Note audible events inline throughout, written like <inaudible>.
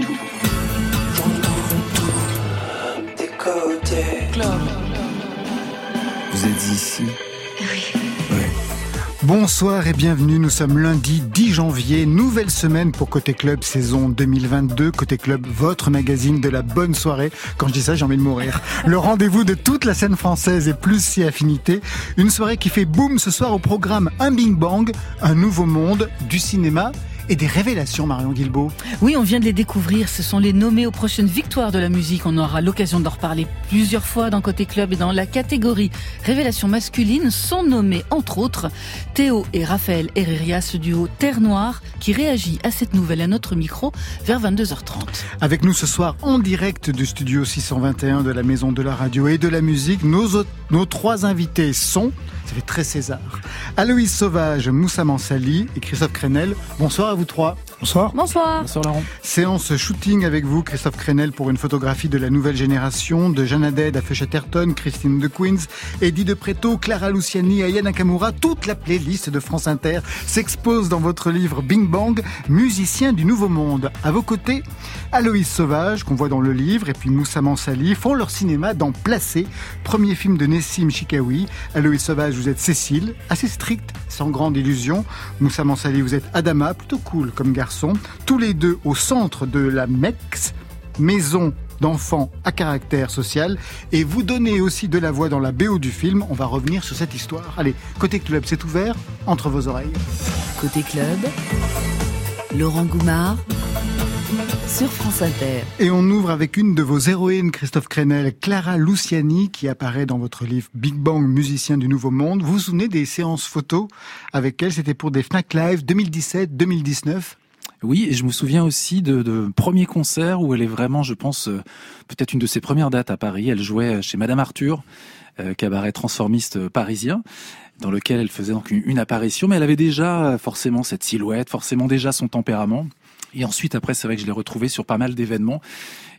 tout. Vous êtes ici Oui. Bonsoir et bienvenue, nous sommes lundi 10 janvier, nouvelle semaine pour Côté Club saison 2022. Côté Club, votre magazine de la bonne soirée. Quand je dis ça, j'ai envie de mourir. <laughs> Le rendez-vous de toute la scène française et plus si affinité. Une soirée qui fait boom ce soir au programme Un Bing Bang, un nouveau monde du cinéma et des révélations, Marion Guilbeault. Oui, on vient de les découvrir. Ce sont les nommés aux prochaines victoires de la musique. On aura l'occasion d'en reparler plusieurs fois dans Côté Club et dans la catégorie Révélations masculines sont nommés, entre autres, Théo et Raphaël Herreria, ce duo Terre Noire, qui réagit à cette nouvelle à notre micro vers 22h30. Avec nous ce soir en direct du studio 621 de la Maison de la Radio et de la Musique, nos, nos trois invités sont ça fait très César. Aloïs Sauvage, Moussa Mansali et Christophe Crenel. Bonsoir à vous trois. Bonsoir. Bonsoir. Bonsoir Laurent. Séance shooting avec vous, Christophe Crenel, pour une photographie de la nouvelle génération de Jeanne Haddad à Chatterton, Christine de Queens, Eddie de Preto, Clara Luciani, Aya Nakamura. Toute la playlist de France Inter s'expose dans votre livre Bing Bang, musicien du Nouveau Monde. À vos côtés, Aloïs Sauvage, qu'on voit dans le livre, et puis Moussa Mansali, font leur cinéma dans Placé, premier film de Nessim Chikawi. Aloïs Sauvage, vous êtes Cécile, assez stricte, sans grande illusion. Moussa Mansali, vous êtes Adama, plutôt cool comme garçon. Tous les deux au centre de la MEX, maison d'enfants à caractère social et vous donnez aussi de la voix dans la BO du film. On va revenir sur cette histoire. Allez, côté club, c'est ouvert entre vos oreilles. Côté club, Laurent Goumard sur France Inter. Et on ouvre avec une de vos héroïnes, Christophe Crenel, Clara Luciani, qui apparaît dans votre livre Big Bang, musicien du Nouveau Monde. Vous vous souvenez des séances photos avec elle? C'était pour des Fnac Live 2017-2019 oui, et je me souviens aussi de, de premiers concerts où elle est vraiment, je pense, euh, peut-être une de ses premières dates à Paris. Elle jouait chez Madame Arthur, euh, cabaret transformiste parisien dans lequel elle faisait donc une, apparition, mais elle avait déjà forcément cette silhouette, forcément déjà son tempérament. Et ensuite, après, c'est vrai que je l'ai retrouvée sur pas mal d'événements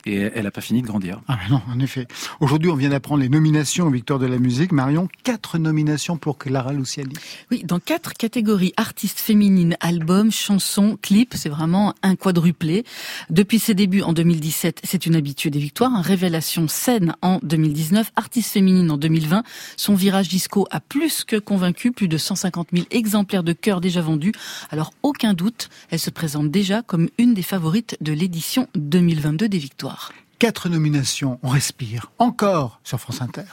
et elle n'a pas fini de grandir. Ah non, en effet. Aujourd'hui, on vient d'apprendre les nominations aux Victoires de la musique. Marion, quatre nominations pour Clara Luciani. Oui, dans quatre catégories artistes féminines, albums, chansons, clips, c'est vraiment un quadruplé. Depuis ses débuts en 2017, c'est une habituée des victoires. Un révélation scène en 2019, artiste féminine en 2020. Son virage disco a plus que convaincu, plus de 150 000 exemplaires de cœur déjà vendus. Alors aucun doute, elle se présente déjà comme une des favorites de l'édition 2022 des victoires. Quatre nominations, on respire. Encore sur France Inter.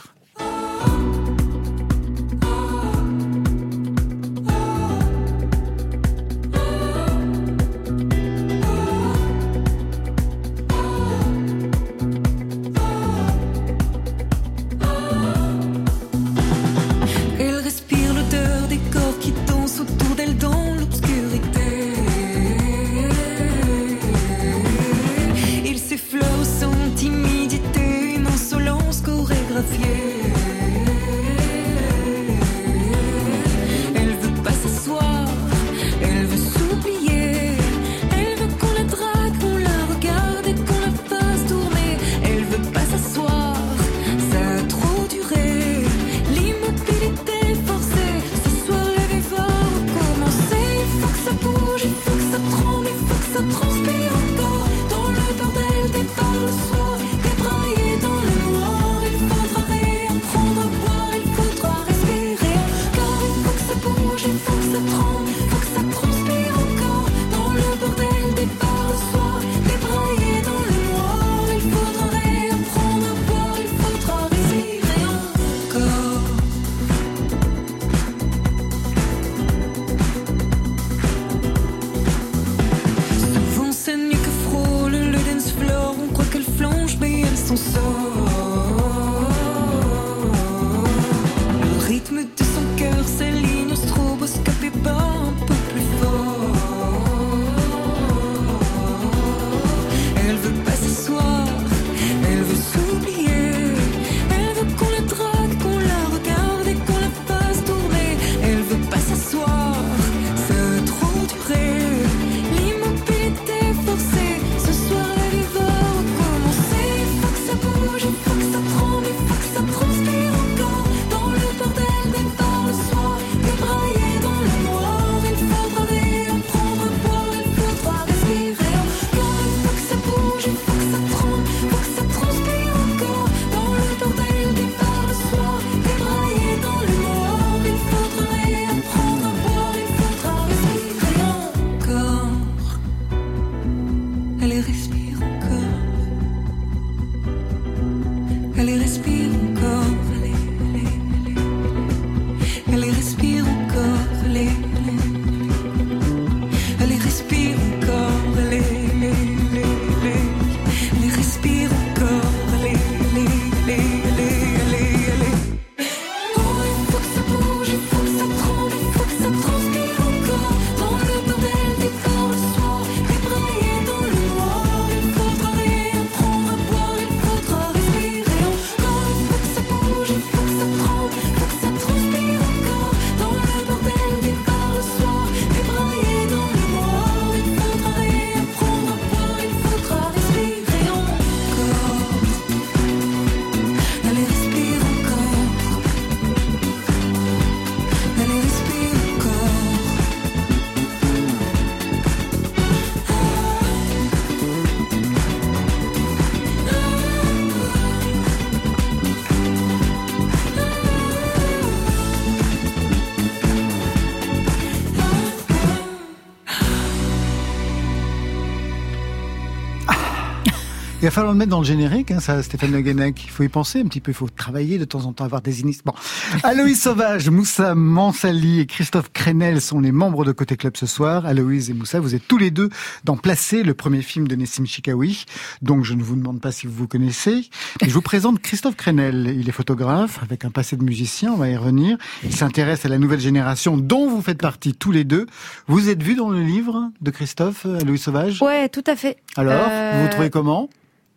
Falloir le mettre dans le générique, hein, ça, Stéphane Le Guenec. Il faut y penser un petit peu, il faut travailler de temps en temps, avoir des initiatives. Bon. Aloïs Sauvage, Moussa Mansali et Christophe Crenel sont les membres de Côté Club ce soir. Aloïs et Moussa, vous êtes tous les deux dans Placé, le premier film de Nessim Chikawi. Donc je ne vous demande pas si vous vous connaissez. Je vous présente Christophe Crenel. Il est photographe avec un passé de musicien, on va y revenir. Il s'intéresse à la nouvelle génération dont vous faites partie tous les deux. Vous êtes vu dans le livre de Christophe, Aloïs Sauvage? Ouais, tout à fait. Alors, vous vous trouvez comment?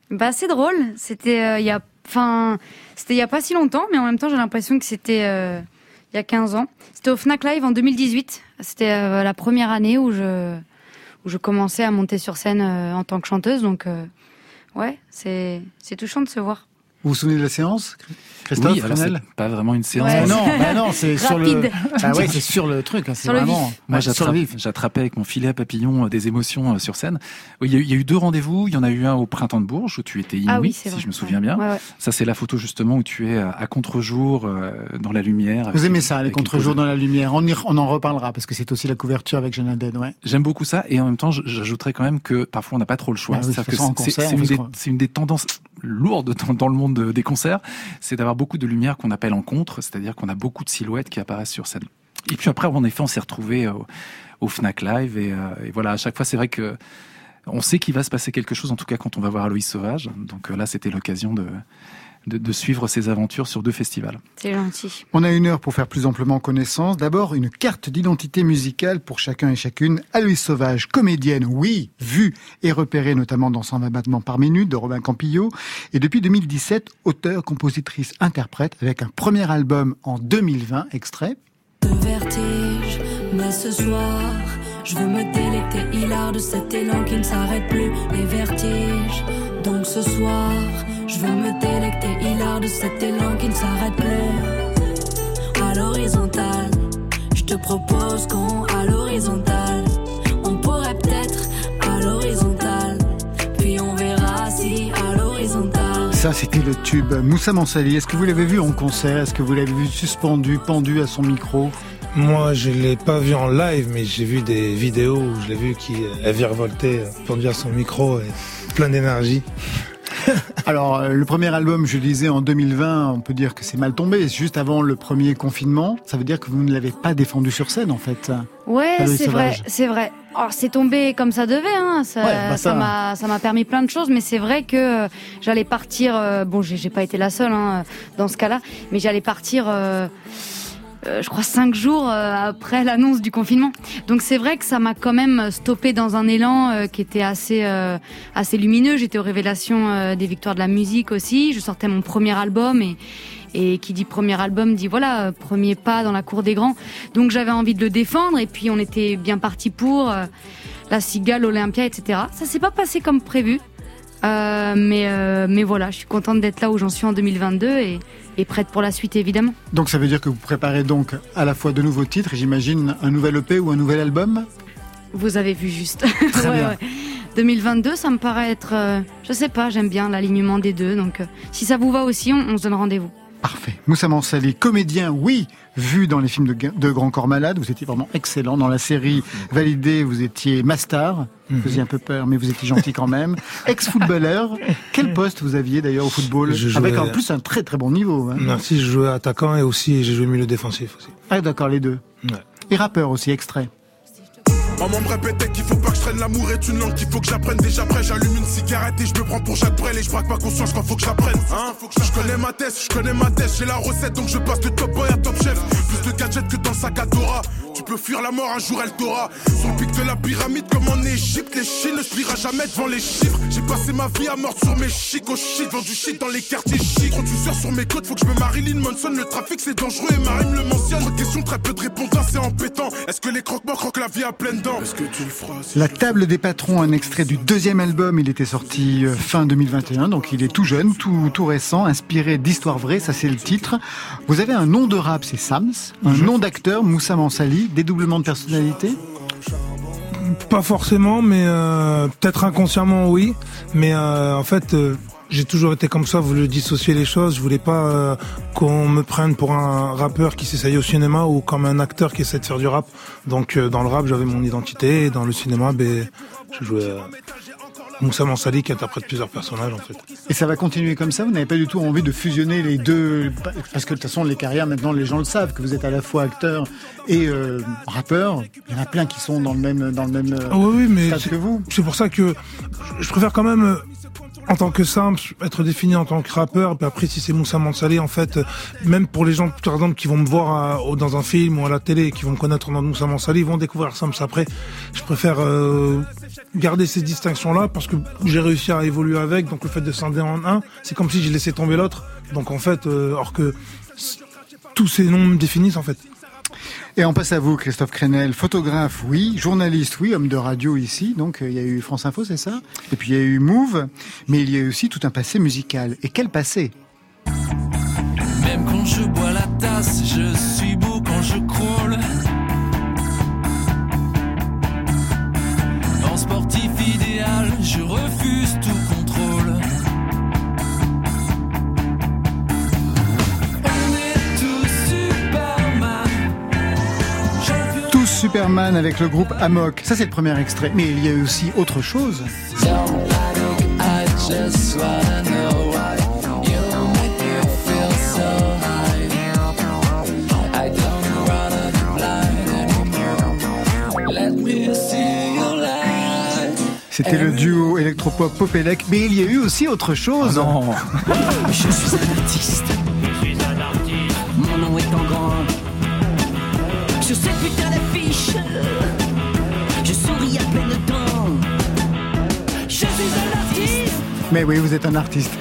Bah c'est drôle. C'était euh, il y a, c'était il y a pas si longtemps, mais en même temps j'ai l'impression que c'était euh, il y a 15 ans. C'était au Fnac Live en 2018. C'était euh, la première année où je où je commençais à monter sur scène en tant que chanteuse. Donc ouais, c'est c'est touchant de se voir. Vous vous souvenez de la séance Christophe oui, alors c'est pas vraiment une séance. Ouais. non, bah non, c'est <laughs> sur le. Rapide. Ah ouais, c'est sur le truc. hein, C'est Sur le vraiment. vif. Moi, j'attrapais avec mon filet à papillon euh, des émotions euh, sur scène. Oui, il y, a eu- il y a eu deux rendez-vous. Il y en a eu un au printemps de Bourges où tu étais inouï, Ah oui, si vrai. je me souviens Ouais. bien. Ouais, ouais. Ça, c'est la photo justement où tu es à, à contre-jour, euh, dans la lumière. Vous aimez ça, les contre-jours dans la lumière. On, y- on en reparlera parce que c'est aussi la couverture avec Jeanne ouais. J'aime beaucoup ça et en même temps, j'ajouterais quand même que parfois on n'a pas trop le choix. Ah que c'est- une, des- tendances lourdes dans le monde de- des concerts, c'est d'avoir beaucoup de lumière qu'on appelle en contre, c'est-à-dire qu'on a beaucoup de silhouettes qui apparaissent sur scène. Et puis après, en effet, on s'est retrouvé au, au Fnac Live et, euh, et voilà, à chaque fois, c'est vrai que on sait qu'il va se passer quelque chose, en tout cas quand on va voir Aloïs Sauvage. Donc euh, là, c'était l'occasion de, de, de suivre ses aventures sur deux festivals. C'est gentil. On a une heure pour faire plus amplement connaissance. D'abord, une carte d'identité musicale pour chacun et chacune. Aloïs Sauvage, comédienne, oui, vue et repérée notamment dans 120 battements par minute de Robin Campillo. Et depuis 2017, auteur, compositrice, interprète avec un premier album en 2020, extrait. de vertige. Mais ce soir, je veux me délecter hilar de cet élan qui ne s'arrête plus, les vertiges. Donc ce soir, je veux me délecter hilar de cet élan qui ne s'arrête plus. À l'horizontale, je te propose qu'on à l'horizontale. On pourrait peut-être à l'horizontale, puis on verra si à l'horizontale. Ça, c'était le tube Moussa Mansali. Est-ce que vous l'avez vu en concert? Est-ce que vous l'avez vu suspendu, pendu à son micro? Moi, je l'ai pas vu en live, mais j'ai vu des vidéos où je l'ai vu qui elle virevoltait, euh, pendu à son micro, et plein d'énergie. <laughs> Alors, euh, le premier album, je le disais, en 2020, on peut dire que c'est mal tombé. Juste avant le premier confinement, ça veut dire que vous ne l'avez pas défendu sur scène, en fait. Ouais, c'est vrai, c'est vrai. Alors c'est tombé comme ça devait, hein. Ça, Ouais, bah ça- ça m'a, ça m'a permis plein de choses, mais c'est vrai que euh, j'allais partir. euh, bon, j'ai, j'ai pas été la seule hein, dans ce cas-là, mais j'allais partir. euh, euh, je crois cinq jours euh, après l'annonce du confinement. Donc c'est vrai que ça m'a quand même stoppé dans un élan euh, qui était assez assez lumineux. J'étais aux révélations des victoires de la musique aussi. Je sortais mon premier album et qui dit premier album dit voilà premier pas dans la cour des grands. Donc j'avais envie de le défendre et puis on était bien parti pour la Cigale, l'Olympia, etc. Ça s'est pas passé comme prévu. Mais mais voilà, je suis contente d'être là où j'en suis en 2022 et, et prête pour la suite évidemment. Donc, ça veut dire que vous préparez donc à la fois de nouveaux titres, j'imagine un nouvel EP ou un nouvel album? Vous avez vu juste. Très <laughs> Ouais, bien. ouais. 2022, ça me paraît être, euh, je sais pas, j'aime bien l'alignement des deux. Donc, euh, si ça vous va aussi, on, on se donne rendez-vous. Parfait. Moussa Mansali, comédien, oui, vu dans les films de, de Grand Corps Malade, vous étiez vraiment excellent. Dans la série Validé, vous étiez Mastar, vous faisiez un peu peur, mais vous étiez gentil quand même. <laughs> Ex-footballeur, quel poste vous aviez d'ailleurs au football jouais- Avec en plus un très très bon niveau. hein. Merci, je jouais attaquant et aussi j'ai joué milieu défensif aussi. Ah d'accord, les deux. Ouais. Et rappeur aussi, extrait. Maman me répétait qu'il faut pas que je traîne l'amour est une langue qu'il faut que j'apprenne. Déjà après j'allume une cigarette et je me prends pour Jacques Brel. Et je braque ma conscience quand faut que j'apprenne. Hein je connais ma tête je connais ma tête j'ai la recette donc je passe de top boy à top chef. Plus de gadgets que dans le sac à Dora tu peux fuir la mort un jour elle t'aura. Sur le pic de la pyramide comme en Égypte les Chines ne se pliera jamais devant les chiffres. J'ai passé ma vie à mort sur mes chics au shit vend du shit dans les quartiers chics. Quand tu sors sur mes côtes faut que je me Marilyn Manson le trafic c'est dangereux et ma rime le mentionne. Trop de questions très peu de réponses c'est embêtant. Est-ce que les croque-morts croquent la vie à pleines dents? Est-ce que tu le feras si La table des patrons, un extrait du deuxième album, il était sorti euh, fin 2021, donc il est tout jeune, tout, tout récent, inspiré d'histoires vraies, ça c'est le titre. Vous avez un nom de rap, c'est Sams, un nom d'acteur, Moussa Mansali, dédoublement de personnalité Pas forcément, mais euh, peut-être inconsciemment oui. Mais euh, en fait, euh, j'ai toujours été comme ça, voulu dissocier les choses. Je voulais pas qu'on me prenne pour un rappeur qui s'essaye au cinéma ou comme un acteur qui essaie de faire du rap. Donc dans le rap, j'avais mon identité et dans le cinéma, ben, je jouais. Moussa Mansali qui interprète plusieurs personnages en fait. Et ça va continuer comme ça? Vous n'avez pas du tout envie de fusionner les deux? Parce que de toute façon, les carrières, maintenant, les gens le savent, que vous êtes à la fois acteur et euh, rappeur. Il y en a plein qui sont dans le même, dans le même euh, Ah oui, oui, mais stade c'est- que vous. C'est pour ça que je préfère quand même, euh, en tant que simple, être défini en tant que rappeur. Puis après, si c'est Moussa Mansalé, en fait, euh, même pour les gens, par exemple, qui vont me voir au- dans un film ou à la télé, qui vont me connaître dans Moussa Mansalé, ils vont découvrir Sams après. Je préfère euh, garder ces distinctions-là parce que j'ai réussi à évoluer avec. Donc le fait de scinder en un, c'est comme si j'ai laissé tomber l'autre. Donc en fait, euh, alors que tous ces noms me définissent en fait. Et on passe à vous, Christophe Crenel, photographe, oui, journaliste, oui, homme de radio ici. Donc euh, il y a eu France Info, c'est ça? Et puis il y a eu Move, mais il y a eu aussi tout un passé musical. Et quel passé? Même quand je bois la tasse, je suis beau quand je crawl. En sportif idéal, je refuse tout Superman avec le groupe Amok. Ça c'est le premier extrait. Mais il y a eu aussi autre chose. C'était le duo électropop Popelec. Mais il y a eu aussi autre chose. Non, Je suis un artiste. Mon nom est en grand. Sur cette putain d'affiche, je Mais oui, vous êtes un artiste.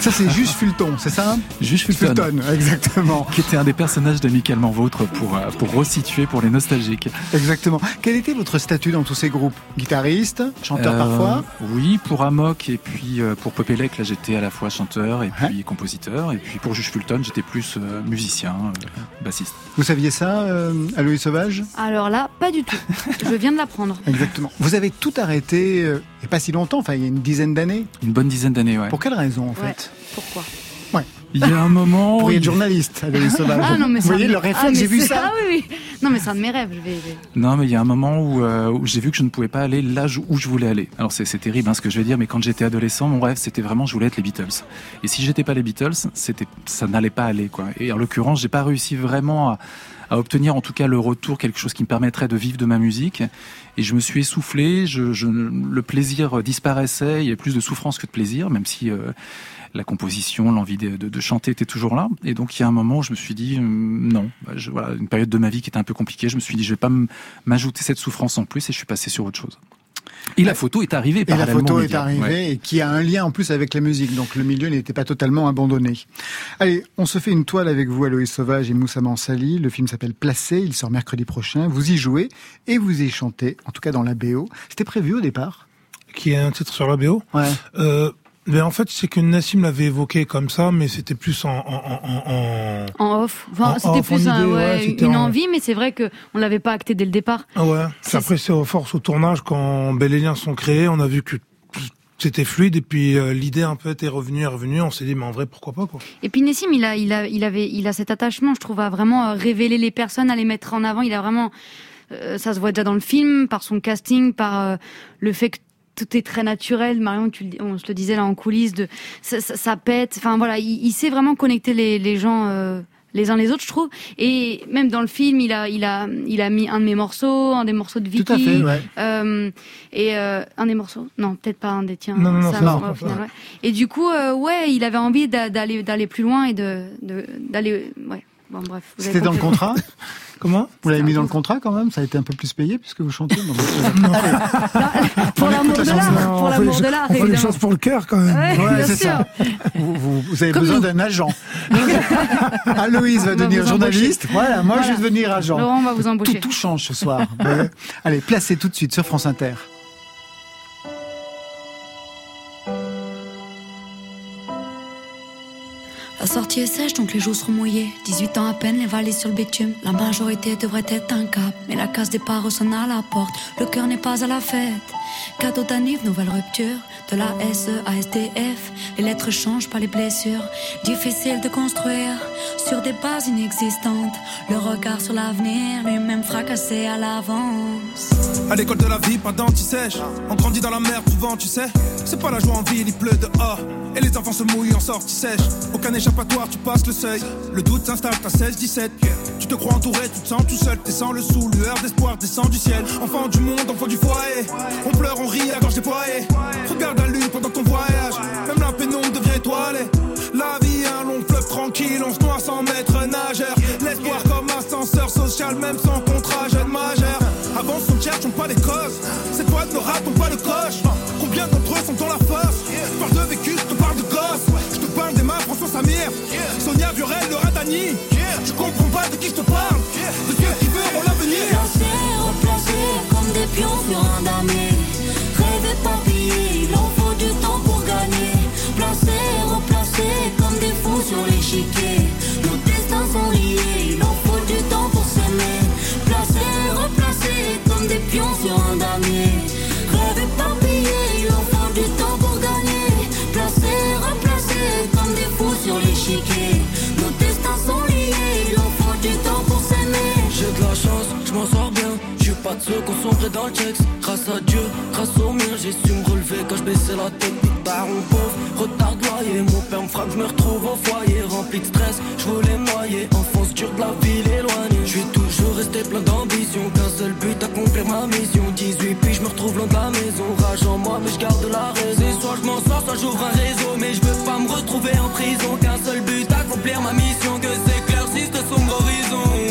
Ça c'est <laughs> juste Fulton, c'est ça Juste Fulton. exactement. qui était un des personnages d'Amicalement Vôtre pour, euh, pour resituer pour les nostalgiques. Exactement. Quel était votre statut dans tous ces groupes? Guitariste, chanteur Euh, parfois? Oui, pour Amok et puis euh, pour Popelec, là j'étais à la fois chanteur et puis compositeur. Et puis pour Juge Fulton, j'étais plus musicien, bassiste. Vous saviez ça, euh, Aloïs Sauvage? Alors là, pas du tout. Je viens de l'apprendre. Exactement. Vous avez tout arrêté, et pas si longtemps, enfin il y a une dizaine d'années. Une bonne dizaine d'années, ouais. Pour quelle raison en Ouais. fait? Pourquoi? Il y a un moment. Être il- journaliste. <laughs> Ah non, mais Vous c'est voyez un- le Ah, réflexe, mais j'ai vu ça. Ah oui, oui. Non, mais c'est un de mes rêves. Je vais. je vais- Non, mais il y a un moment où, euh, où j'ai vu que je ne pouvais pas aller là où je voulais aller. Alors c'est c'est terrible hein, ce que je vais dire, mais quand j'étais adolescent, mon rêve c'était vraiment je voulais être les Beatles. Et si j'étais pas les Beatles, c'était ça n'allait pas aller quoi. Et en l'occurrence, j'ai pas réussi vraiment à, à obtenir en tout cas le retour, quelque chose qui me permettrait de vivre de ma musique. Et je me suis essoufflé, le plaisir disparaissait, il y avait plus de souffrance que de plaisir, même si euh, la composition, l'envie de, chanter était toujours là. Et donc il y a un moment où je me suis dit hum, non, voilà, une période de ma vie qui était un peu compliquée. Je me suis dit je vais pas m'ajouter cette souffrance en plus et je suis passé sur autre chose. Et la photo est arrivée Et la parallèlement photo est arrivée Ouais. et qui a un lien en plus avec la musique. Donc le milieu n'était pas totalement abandonné. Allez, on se fait une toile avec vous, Aloïs Sauvage et Moussa Mansali. Le film s'appelle Placé. Il sort mercredi prochain. Vous y jouez et vous y chantez, en tout cas dans la BO. C'était prévu au départ Qui est un titre sur la BO. Ouais. Euh, mais en fait, c'est que Nassim l'avait évoqué comme ça, mais c'était plus en, en, en, en- En off. Enfin, En c'était en plus un- idée, ouais, ouais, c'était une en- envie, mais c'est vrai que on l'avait pas acté dès le départ. Ah ouais. C'est- Après, c'est aux forces au tournage quand Bel et Liens sont créés, on a vu que c'était fluide et puis euh, l'idée un peu était revenue, est revenue. On s'est dit, mais en vrai, pourquoi pas quoi. Et puis Nessim, il a, il a, il avait, il a cet attachement, je trouve, à vraiment euh, révéler les personnes, à les mettre en avant. Il a vraiment, euh, ça se voit déjà dans le film, par son casting, par euh, le fait que tout est très naturel. Marion, tu, le- on se le disait là en coulisses, de ça, ça, ça pète. Enfin voilà, il, il sait vraiment connecter les, les gens. euh, les uns les autres, je trouve. Et même dans le film, il a, il a, il a mis un de mes morceaux, un des morceaux de Vicky. Tout à fait, ouais. Euh, et euh, un des morceaux Non, peut-être pas un des tiens. Non, non, non, Ça, ouais, non, au final, ouais. Et du coup, euh, ouais, il avait envie d'a- d'aller d'aller plus loin et de de- d'aller. Ouais. Bon, bref. vous C'était dans le contrat? <laughs> Comment Vous l'avez mis dans le contrat quand même Ça a été un peu plus payé puisque vous chantez <laughs> Non, mais- <laughs> Pour l'amour de l'art, pour l'amour de l'art, on fait les choses pour le cœur quand même. Ouais, c'est ça. vous, vous- vous avez Comme besoin d'un agent. <laughs> Aloïse va On va devenir journaliste. Voilà, moi je vais devenir agent. Laurent, on va vous Tout, embaucher. tout change ce soir. Ouais. Allez, placez tout de suite sur France Inter. Sortie est sèche, donc les joues seront mouillées. 18 ans à peine, les valises sur le bitume. La majorité devrait être un cap, mais la case départ sonne à la porte. Le cœur n'est pas à la fête. Cadeau nouvelle rupture. De la SE à SDF, les lettres changent, pas les blessures. Difficile de construire sur des bases inexistantes. Le regard sur l'avenir, lui-même fracassé à l'avance. À l'école de la vie, pas d'anti-sèche. On grandit dans la merde souvent, tu sais. C'est pas la joie en ville, il pleut dehors. Et les enfants se mouillent en sortie sèche. Aucun échappatoire, tu passes le seuil. Le doute s'installe, t'as 16, 17. Tu te crois entouré, tu te sens tout seul. T'es sans le sou, lueur d'espoir descend du ciel. Enfant du monde, enfant du foyer. On rit, à gorge déployée. Regarde la lune pendant ton voyage. Même la pénombre devient étoilée. La vie, un long fleuve tranquille, on se noie sans maître nageur. L'espoir comme ascenseur social, même sans contrat, jeune majeur. Avant son cherche, on pas les causes. Cette fois ne ratons pas le coche. Combien d'entre eux sont dans la fosse? Je parle de vécu, je te parle de gosse. Samir. Sonia Viorel, le Radani. Je comprends pas de qui je te parle. De ceux qui verront l'avenir. Placé, replacé comme des pions sur un damier. Rêver papillé, il en faut du temps pour gagner. Placé, replacé comme des fous sur l'échiquier. Dans. Grâce à Dieu, grâce au mien, j'ai su me relever quand je baissais la tête. Big baron pauvre, retard loyer. Mon père me frappe, je me retrouve au foyer. Rempli de stress, je voulais noyer. Enfance dure de la ville éloignée. Je suis toujours resté plein d'ambition. Qu'un seul but, accomplir ma mission. 18 puis je me retrouve loin de la maison. Rage en moi, mais je garde la raison. Soit je m'en sors, soit j'ouvre un réseau. Mais je veux pas me retrouver en prison. Qu'un seul but, accomplir ma mission. Que s'éclaircisse de sombre horizon.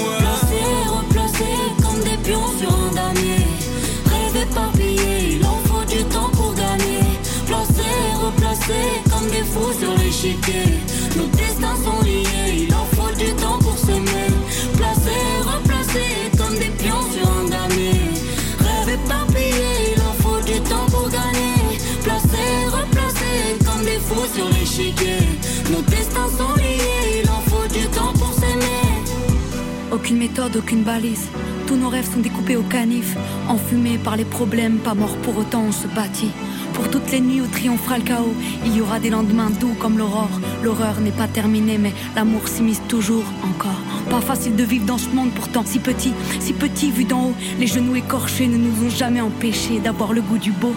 Aucune méthode, aucune balise. Tous nos rêves sont découpés au canif. Enfumés par les problèmes, pas morts pour autant, on se bâtit. Pour toutes les nuits où triomphera le chaos, il y aura des lendemains doux comme l'aurore. L'horreur n'est pas terminée, mais l'amour s'immisce toujours encore. Pas facile de vivre dans ce monde pourtant si petit, si petit vu d'en haut. Les genoux écorchés ne nous ont jamais empêchés d'avoir le goût du beau.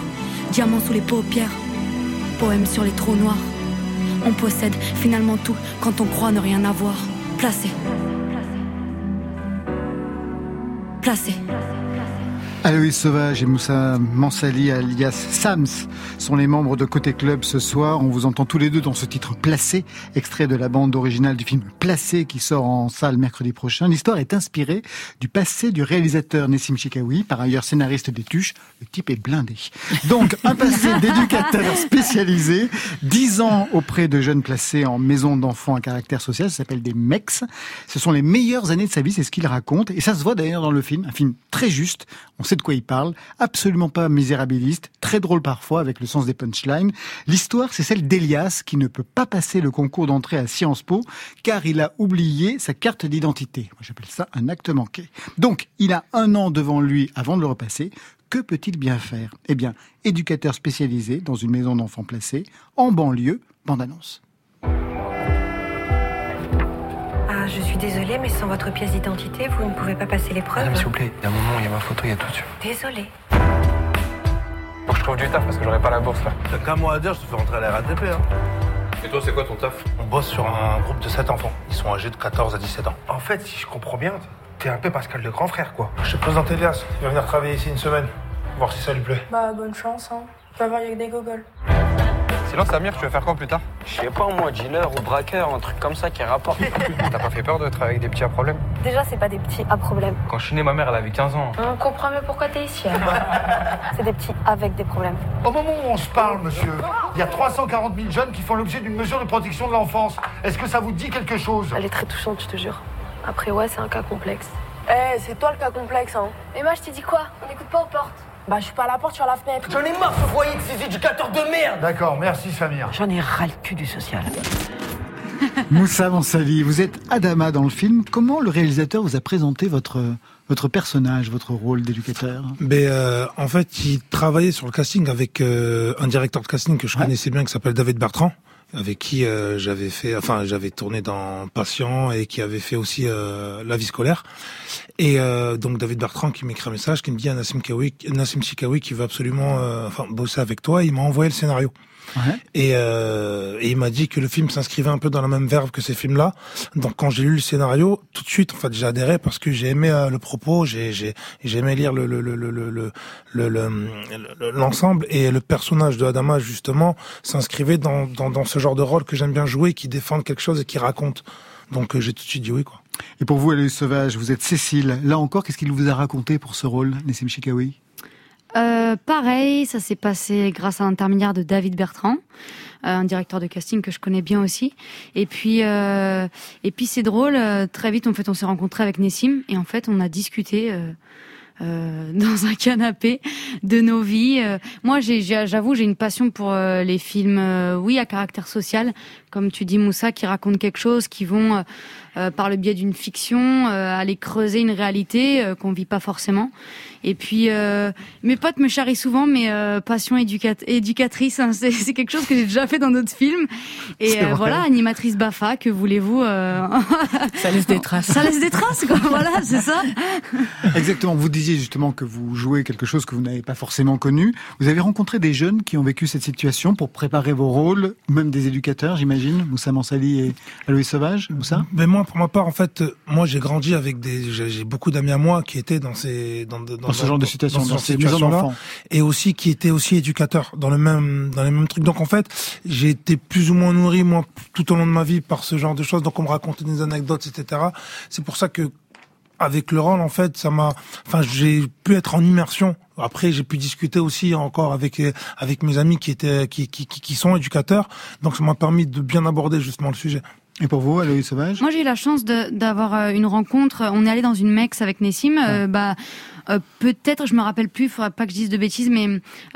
Diamant sous les paupières, poème sur les trous noirs. On possède finalement tout quand on croit ne rien avoir. Placé. Placé. Aloïs Sauvage et Moussa Mansali alias Sams sont les membres de Côté Club ce soir. On vous entend tous les deux dans ce titre Placé, extrait de la bande originale du film Placé qui sort en salle mercredi prochain. L'histoire est inspirée du passé du réalisateur Nessim Chikaoui, par ailleurs scénariste des Tuches. Le type est blindé. Donc un passé <laughs> d'éducateur spécialisé, dix ans auprès de jeunes placés en maison d'enfants à caractère social, ça s'appelle des MEX. Ce sont les meilleures années de sa vie, c'est ce qu'il raconte. Et ça se voit d'ailleurs dans le film, un film très juste. On sait de quoi il parle, absolument pas misérabiliste, très drôle parfois avec le sens des punchlines. L'histoire, c'est celle d'Elias qui ne peut pas passer le concours d'entrée à Sciences Po car il a oublié sa carte d'identité. Moi, j'appelle ça un acte manqué. Donc, il a un an devant lui avant de le repasser. Que peut-il bien faire? Eh bien, éducateur spécialisé dans une maison d'enfants placés, en banlieue, bande-annonce. Ah, je suis désolée, mais sans votre pièce d'identité, vous ne pouvez pas passer l'épreuve. Madame, s'il vous plaît, il y a mon nom, il y a ma photo, il y a tout dessus. Désolée. Faut que je trouve du taf parce que j'aurai pas la bourse là. T'as qu'un mot à dire, je te fais rentrer à la RATP. Hein. Et toi, c'est quoi ton taf? On bosse sur un groupe de 7 enfants. Ils sont âgés de 14 à 17 ans. En fait, si je comprends bien, t'es un peu Pascal le grand frère, quoi. Je te présente Elias. Il va venir travailler ici une semaine. Voir si ça lui plaît. Bah, bonne chance, hein. Tu vas voir, il y a que des gogoles. Sinon, Samir, tu veux faire quoi plus tard Je sais pas, moi, dealer ou braqueur, un truc comme ça qui rapporte. <laughs> T'as pas fait peur de travailler avec des petits à problème Déjà, c'est pas des petits à problème. Quand je suis né, ma mère, elle avait 15 ans. On comprend mieux pourquoi t'es ici. hein. <laughs> c'est des petits avec des problèmes. Au moment où on se parle, monsieur, il y a 340 000 jeunes qui font l'objet d'une mesure de protection de l'enfance. Est-ce que ça vous dit quelque chose Elle est très touchante, je te jure. Après, ouais, c'est un cas complexe. Eh, c'est toi le cas complexe, hein. Et moi, je t'ai dit quoi? On n'écoute pas aux portes. Bah, je suis pas à la porte, je suis à la fenêtre. J'en ai marre ce foyer de ces éducateurs de merde D'accord, merci Samir. J'en ai ras le cul du social. <laughs> Moussa Mansali, vous êtes Adama dans le film. Comment le réalisateur vous a présenté votre, votre personnage, votre rôle d'éducateur? Mais euh, en fait, il travaillait sur le casting avec euh, un directeur de casting que je connaissais bien qui s'appelle David Bertrand. Avec qui euh, j'avais fait, enfin j'avais tourné dans Patient et qui avait fait aussi euh, La vie scolaire. Et euh, donc David Bertrand qui m'écrit un message qui me dit Nassim Kawi, Nassim Chikawi qui veut absolument enfin bosser avec toi. Il m'a envoyé le scénario. Et, euh, il m'a dit que le film s'inscrivait un peu dans la même verve que ces films-là. Donc quand j'ai lu le scénario, tout de suite, en fait, j'ai adhéré parce que j'ai aimé euh, le propos, j'ai j'ai j'ai aimé lire le le le le le le l'ensemble et le personnage de Adama justement s'inscrivait dans, dans dans ce genre de rôle que j'aime bien jouer, qui défend quelque chose et qui raconte. Donc euh, j'ai tout de suite dit oui quoi. Et pour vous, Aloïs Sauvage, vous êtes Cécile. Là encore, qu'est-ce qu'il vous a raconté pour ce rôle, Nessim Chikawi euh, pareil, ça s'est passé grâce à l'intermédiaire de David Bertrand, euh, un directeur de casting que je connais bien aussi. Et puis, euh, et puis c'est drôle. très vite, en fait, on s'est rencontré avec Nessim et en fait, on a discuté. <laughs> dans un canapé de nos vies. moi, j'avoue, j'ai une passion pour les films, oui, à caractère social, comme tu dis, Moussa, qui racontent quelque chose, qui vont par le biais d'une fiction aller creuser une réalité qu'on vit pas forcément. Et puis, euh, mes potes me charrient souvent, mais euh, passion éducatrice, hein, <laughs> c'est quelque chose que j'ai déjà fait dans d'autres films. Et euh, voilà, animatrice Bafa, que voulez-vous <laughs> Ça laisse des traces. Ça laisse des traces, quoi. <laughs> voilà, c'est ça. Exactement. Vous disiez justement que vous jouez quelque chose que vous n'avez pas forcément connu. Vous avez rencontré des jeunes qui ont vécu cette situation pour préparer vos rôles, même des éducateurs, j'imagine, Moussa Mansali et Aloïs Sauvage, Moussa Mais moi, pour ma part, en fait, moi, j'ai grandi avec des, j'ai beaucoup d'amis à moi qui étaient dans ces, dans, dans ce genre de situation, dans, ces maisons d'enfants, et aussi qui était aussi éducateur dans le même dans les mêmes trucs. Donc en fait, j'ai été plus ou moins nourri moi tout au long de ma vie par ce genre de choses. Donc on me racontait des anecdotes, etc. C'est pour ça que avec le rôle, en fait, ça m'a, enfin, j'ai pu être en immersion. Après, j'ai pu discuter aussi encore avec avec mes amis qui étaient qui qui, qui sont éducateurs. Donc, ça m'a permis de bien aborder justement le sujet. Et pour vous, Aloïs Sauvage Moi, j'ai eu la chance d'avoir euh, une rencontre. On est allé dans une mex avec Nessim. Euh, bah, euh, peut-être, je me rappelle plus, il faudrait pas que je dise de bêtises, mais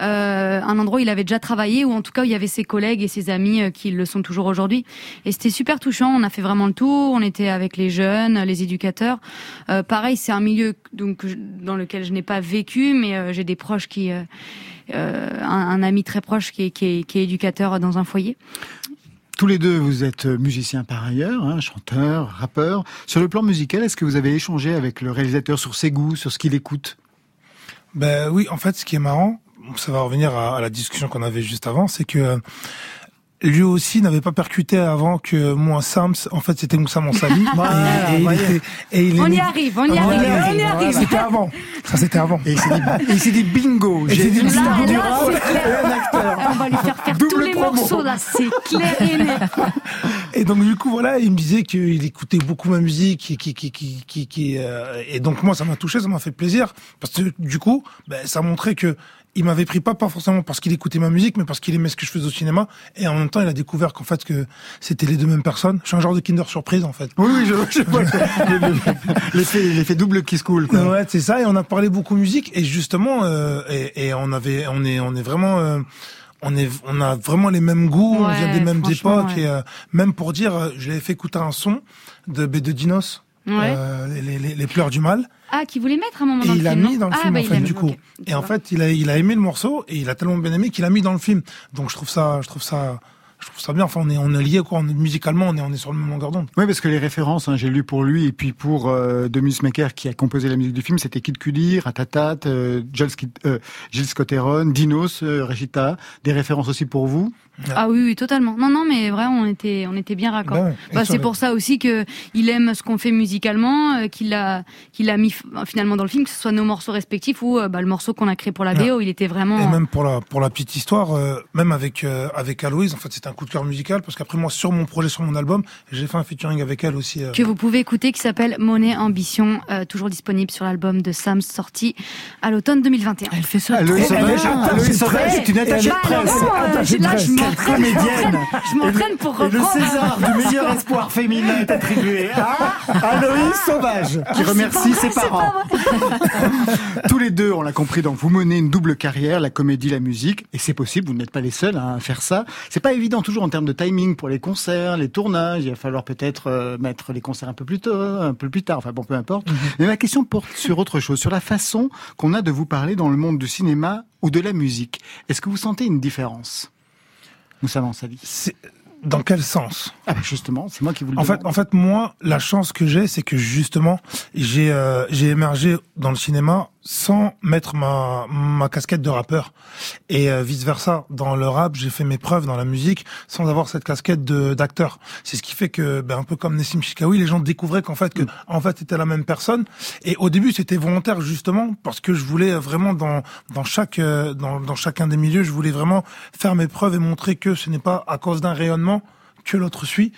euh, un endroit où il avait déjà travaillé, ou en tout cas où il y avait ses collègues et ses amis qui le sont toujours aujourd'hui. Et c'était super touchant. On a fait vraiment le tour. On était avec les jeunes, les éducateurs. pareil, c'est un milieu donc dans lequel je n'ai pas vécu, mais j'ai des proches qui euh, un, ami très proche qui est, qui, est, qui est, éducateur dans un foyer. Tous les deux, vous êtes musiciens par ailleurs, hein, chanteurs, rappeurs. Sur le plan musical, est-ce que vous avez échangé avec le réalisateur sur ses goûts, sur ce qu'il écoute? Ben oui, en fait, ce qui est marrant, ça va revenir à, à la discussion qu'on avait juste avant, c'est que lui aussi n'avait pas percuté avant que moi Sams en fait c'était Moussa Mansali <laughs> voilà, et, et, il est, on, y arrive, on y arrive, on y arrive, C'était avant. Ça c'était avant. Et il s'est dit, bingo, j'ai dit là, du rôle un acteur. On va lui faire faire Double tous les morceaux là, c'est clair et net. <laughs> Et donc du coup voilà, il me disait qu'il écoutait beaucoup ma musique qui qui qui qui qui, euh, et donc moi ça m'a touché, ça m'a fait plaisir parce que du coup, ben, ça montrait que il m'avait pris pas, pas forcément parce qu'il écoutait ma musique, mais parce qu'il aimait ce que je faisais au cinéma. Et en même temps, il a découvert qu'en fait, que c'était les deux mêmes personnes. Je suis un genre de Kinder surprise, en fait. Oui, oui, je, vois. <laughs> l'effet, l'effet double qui se coule, quoi. Ouais, c'est ça. Et on a parlé beaucoup musique. Et justement, euh, et, et, on avait, on est, on est vraiment, euh, on est, on a vraiment les mêmes goûts, on vient des mêmes époques. Et euh, même pour dire, euh, je l'avais fait écouter un son de B de Euh, les, les, les, pleurs du mal. Ah, qui voulait mettre un moment dans et le film. il l'a mis dans le ah, film, bah, en fait, du coup. Et en fait, il a, il a aimé le morceau et il a tellement bien aimé qu'il a mis dans le film. Donc je trouve ça, je trouve ça, je trouve ça bien. Enfin, on est, on est lié quoi. On est, musicalement, on est, on est sur le même longueur d'onde. Oui, parce que les références, hein, j'ai lu pour lui et puis pour euh, Demus Maker qui a composé la musique du film, c'était Kid Cudi, Ratatat, euh, Gilles, euh, Gilles Dinos, euh, Regita. Des références aussi pour vous? Ah oui, oui, totalement. Non, non, mais vraiment, on était, on était bien raccord. Ben bah, c'est pour ça aussi que il aime ce qu'on fait musicalement, euh, qu'il a, qu'il a mis finalement dans le film, que ce soit nos morceaux respectifs ou bah, le morceau qu'on a créé pour la BO. Il était vraiment. Et même pour la, pour la petite histoire, même avec avec Aloïse, en fait, c'était un coup de cœur musical parce qu'aprais moi sur mon projet, sur mon album, j'ai fait un featuring avec elle aussi. Euh. Que vous pouvez écouter qui s'appelle Monnaie Ambition, euh, toujours disponible sur l'album de Sam sorti à l'automne 2021. Elle fait ça. Aloïs Sauvage, c'est une attachée de presse. Là, je m'entraîne. Pour reprendre. le César du meilleur espoir féminin est attribué à Aloïs Sauvage, qui remercie ses parents. Tous les deux, on l'a compris, donc vous menez une double carrière, la comédie, la musique, et c'est possible, vous n'êtes pas les seuls à faire ça. C'est pas évident toujours en termes de timing pour les concerts, les tournages. Il va falloir peut-être euh, mettre les concerts un peu plus tôt, un peu plus tard. Enfin bon, peu importe. Mhm. Mais ma question porte sur autre chose, sur la façon qu'on a de vous parler dans le monde du cinéma ou de la musique. Est-ce que vous sentez une différence? Moussa Mansali. Dans quel sens? Ah bah justement, c'est moi qui vous le En fait, en fait, moi, la chance que j'ai, c'est que justement, j'ai euh, j'ai émergé dans le cinéma sans mettre ma ma casquette de rappeur et vice versa. Dans le rap, j'ai fait mes preuves dans la musique sans avoir cette casquette de d'acteur. C'est ce qui fait que, ben, un peu comme Nessim Chikawi, les gens découvraient qu'en fait que en fait c'était la même personne. Et au début, c'était volontaire justement parce que je voulais vraiment dans dans chaque euh, dans dans chacun des milieux, je voulais vraiment faire mes preuves et montrer que ce n'est pas à cause d'un rayonnement que l'autre suit.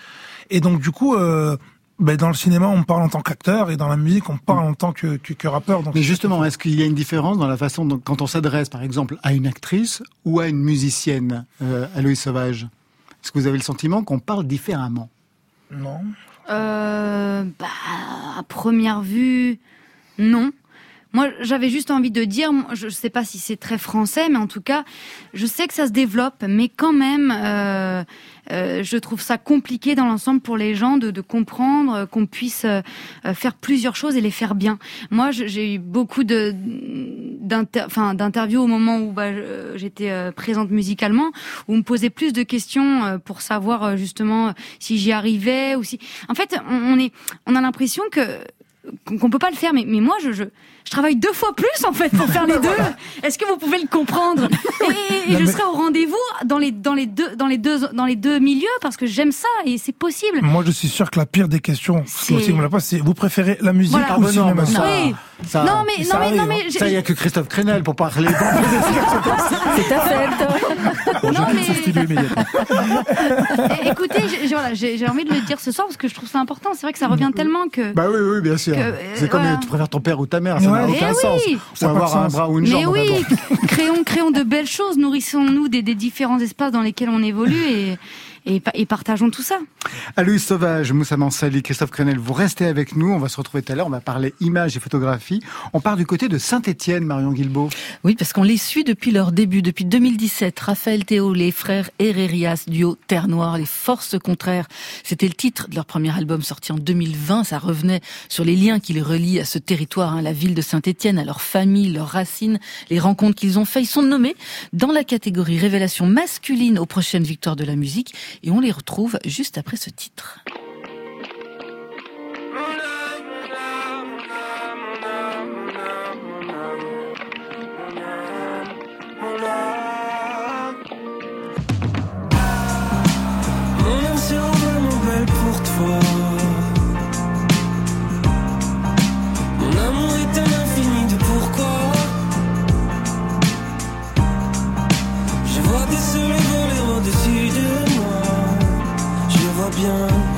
Et donc du coup, euh, ben, dans le cinéma, on parle en tant qu'acteur et dans la musique, on parle en tant que, que, que rappeur. Donc Mais justement, est-ce qu'il y a une différence dans la façon dont, quand on s'adresse, par exemple, à une actrice ou à une musicienne, euh, Aloïs Sauvage? Est-ce que vous avez le sentiment qu'on parle différemment? Non. Euh, bah, à première vue, non. Moi, j'avais juste envie de dire, je sais pas si c'est très français, mais en tout cas, je sais que ça se développe, mais quand même, euh, euh, je trouve ça compliqué dans l'ensemble pour les gens de, de comprendre qu'on puisse euh, faire plusieurs choses et les faire bien. Moi, j'ai eu beaucoup de d'interviews au moment où bah, j'étais euh, présente musicalement, où on me posait plus de questions euh, pour savoir euh, justement si j'y arrivais ou si. En fait, on, on est, on a l'impression que qu'on peut pas le faire, mais, mais moi, je, je, je travaille deux fois plus en fait pour faire les deux. Est-ce que vous pouvez le comprendre? <laughs> Et, je mais- serai au rendez-vous dans les dans les deux dans les deux dans les deux milieux parce que j'aime ça et c'est possible. Moi, je suis sûr que la pire des questions, C'est- c'est vous préférez la musique Voilà. ou Ah le bah non, cinéma bah ça- Oui. ça- non mais ça non mais non hein. mais Ça, il n'y a que Christophe Crenel pour parler. <laughs> C'est. Bon, je Non, mais-. <laughs> Eh, écoutez, j'ai voilà, envie de le dire ce soir parce que je trouve ça important. C'est vrai que ça revient tellement que. bah oui, oui, bien sûr. Euh, c'est comme voilà. tu préfères ton père ou ta mère, ça n'a Ouais. aucun Eh sens. oui. Faut avoir un bras ou une Mais jambe. oui, enfin bon. créons, créons de belles choses, nourrissons-nous des, des différents espaces dans lesquels on évolue et, et, et partageons tout ça. Aloïs Sauvage, Moussa Mansali, Christophe Crenel, vous restez avec nous. On va se retrouver tout à l'heure. On va parler images et photographie. On part du côté de Saint-Étienne, Marion Guilbault. Oui, parce qu'on les suit depuis leur début, depuis 2017. Raphaël Théo, les frères Herrerias, duo Terre Noire, les forces contraires. C'était le titre de leur premier album sorti en 2020. Ça revenait sur les liens qui les relient à ce territoire, hein, la ville de Saint-Étienne, à leur famille, leurs racines, les rencontres qu'ils ont faites. Ils sont nommés dans la catégorie révélation masculine aux prochaines victoires de la musique. Et on les retrouve juste après ce titre.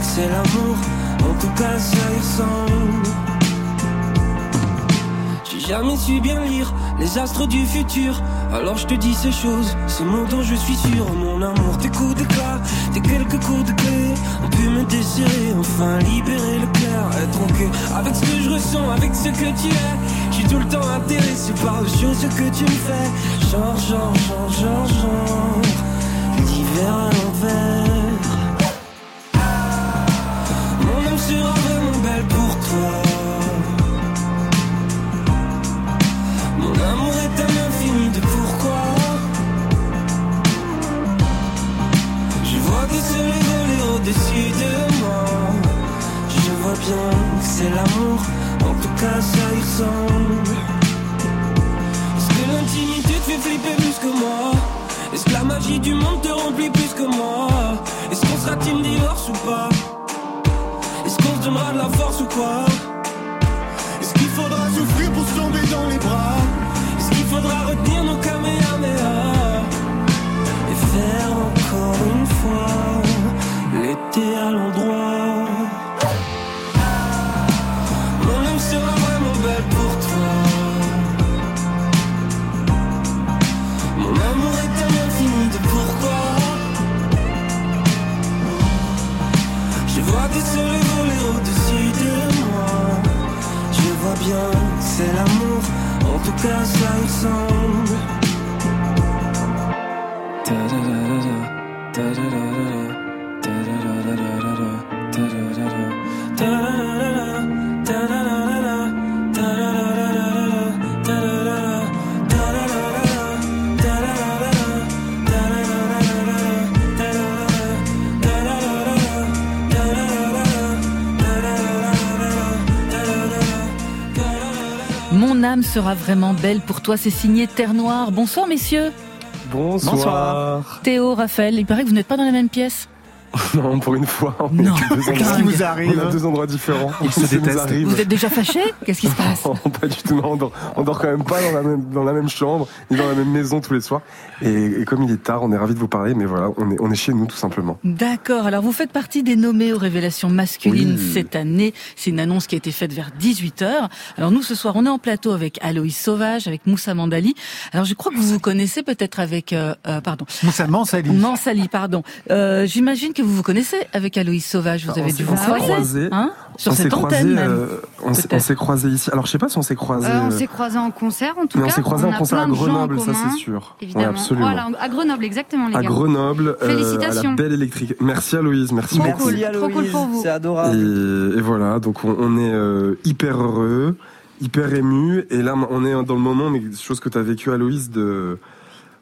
C'est l'amour, en tout cas ça y ressemble. J'ai jamais su bien lire les astres du futur. Alors je te dis ces choses, ces mots dont je suis sûr. Mon amour, tes coups d'éclat, tes quelques coups de clé ont pu me desserrer, enfin libérer le cœur. Être ok avec ce que je ressens, avec ce que tu es. Je suis tout le temps intéressé par les choses que tu me fais. Genre, genre, genre, genre, genre. L'hiver à l'envers. Sera vraiment belle pour toi. Mon amour est un infini de pourquoi. Je vois des soleils voler au-dessus de moi. Je vois bien que c'est l'amour, en tout cas ça y ressemble. Est-ce que l'intimité te fait flipper plus que moi? Est-ce que la magie du monde te remplit plus que moi? Est-ce qu'on sera team divorce ou pas? Est-ce qu'on se donnera de la force ou quoi? Est-ce qu'il faudra souffrir pour se tomber dans les bras? Est-ce qu'il faudra retenir nos kamehameha? Et faire encore une fois l'été à l'endroit bien c'est l'amour, en tout cas ça y ressemble. Sera vraiment belle pour toi. C'est signé Terre Noire. Bonsoir, messieurs. Bonsoir. Théo, Raphaël, il paraît que vous n'êtes pas dans la même pièce. <laughs> Non, pour une fois, on Non. Qu'est-ce qui vous arrive On a deux endroits différents. Ils se <laughs> détestent. arrive. Vous êtes déjà fâchés? Qu'est-ce qui se passe? <laughs> Non, pas du tout. Non, on dort, on dort quand même pas dans la même, dans la même chambre, ni dans la même maison tous les soirs. Et, et comme il est tard, on est ravis de vous parler, mais voilà, on est, on est chez nous tout simplement. D'accord. Alors, vous faites partie des nommés aux révélations masculines Oui. cette année. C'est une annonce qui a été faite vers 18h. Alors, nous, ce soir, on est en plateau avec Aloïs Sauvage, avec Moussa Mandali. Alors, je crois que vous vous connaissez peut-être avec, euh, euh, pardon. Moussa Mansali. Mansali, pardon. Euh, j'imagine que vous vous connaissez avec Aloïs Sauvage. Vous On avez dû on vous s'est croiser. croisés. Hein Sur on s'est cette croisés, antenne, même. euh, on s'est- croisés ici. Alors je sais pas si on s'est croisés. Euh, on euh, s'est croisés en concert en tout mais on cas. s'est croisés en concert à Grenoble, ça, c'est sûr. Ouais, Évidemment. absolument. Voilà, à Grenoble, exactement les à gars. Grenoble, euh, à Félicitations. la Belle Électrique. Merci Aloïse, merci Trop beaucoup. cool, trop cool pour vous. C'est adorable. Et, et voilà, donc on, on est euh, hyper heureux, hyper ému. Et là, on est dans le moment, mais chose que tu as vécu, Aloïse, de.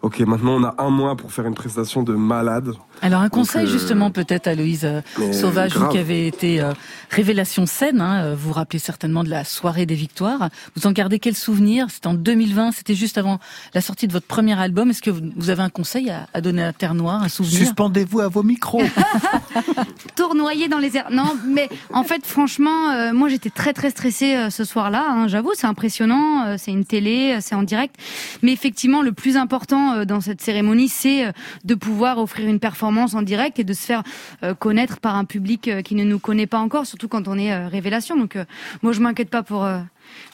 Ok, maintenant on a un mois pour faire une prestation de malade. Alors un Donc, conseil euh, justement peut-être à Louise euh, mais Sauvage, vous qui avez été euh, révélation scène, hein, euh, vous vous rappelez certainement de la soirée des victoires. Vous en gardez quel souvenir? C'était en 2020, c'était juste avant la sortie de votre premier album. Est-ce que vous vous avez un conseil à, à donner à Terre Noire, un souvenir? Suspendez-vous à vos micros. <laughs> tournoyer dans les airs. Non, mais en fait, franchement, euh, moi j'étais très très stressée euh, ce soir-là. hein, J'avoue, c'est impressionnant. euh, c'est une télé, euh, c'est en direct. Mais effectivement, le plus important euh, dans cette cérémonie, c'est euh, de pouvoir offrir une performance en direct et de se faire euh, connaître par un public euh, qui ne nous connaît pas encore, surtout quand on est euh, révélation. Donc, euh, moi, je m'inquiète pas pour euh,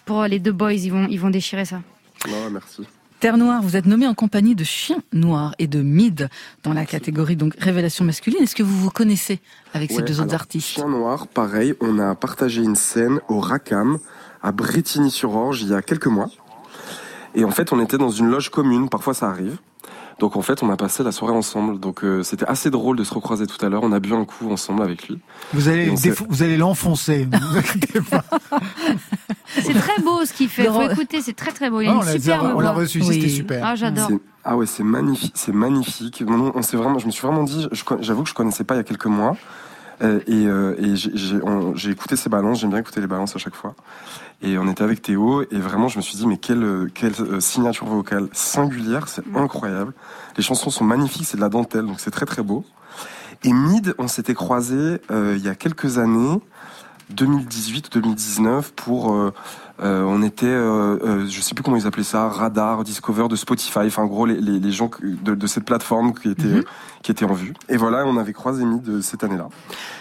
pour les deux boys. Ils vont ils vont déchirer ça. Non, merci. Terre Noire, vous êtes nommé en compagnie de Chien Noir et de Mid dans la catégorie donc révélation masculine. Est-ce que vous vous connaissez avec ces deux autres artistes? Chien Noir, pareil, on a partagé une scène au Racam, à Bretigny-sur-Orge, il y a quelques mois. Et en fait, on était dans une loge commune, parfois ça arrive. Donc en fait, on a passé la soirée ensemble. Donc euh, c'était assez drôle de se recroiser tout à l'heure. On a bu un coup ensemble avec lui. Vous allez, on vous allez l'enfoncer. Ne vous <laughs> inquiétez pas. C'est très beau ce qu'il fait. Écouter, c'est très très beau. Il y a Ah, une on l'a- superbe on l'a voix. reçu c'était super. Ah, j'adore. C'est- Ah ouais, c'est magnifique, c'est magnifique. On s'est vraiment, je me suis vraiment dit, j'avoue que je connaissais pas il y a quelques mois, Euh, et, euh, et j'ai- écouté ses balances, j'aime bien écouter les balances à chaque fois. Et on était avec Théo, et vraiment, je me suis dit, mais quelle, euh, quelle euh, signature vocale singulière, c'est incroyable. Les chansons sont magnifiques, c'est de la dentelle, donc c'est très très beau. Et Mid, on s'était croisés euh, il y a quelques années, 2018 ou 2019, pour euh, on était, euh, euh, je sais plus comment ils appelaient ça, Radar, Discover de Spotify, enfin en gros les, les, les gens de, de cette plateforme qui étaient Mhm. Qui étaient en vue. Et voilà, on avait croisé Mid cette année-là.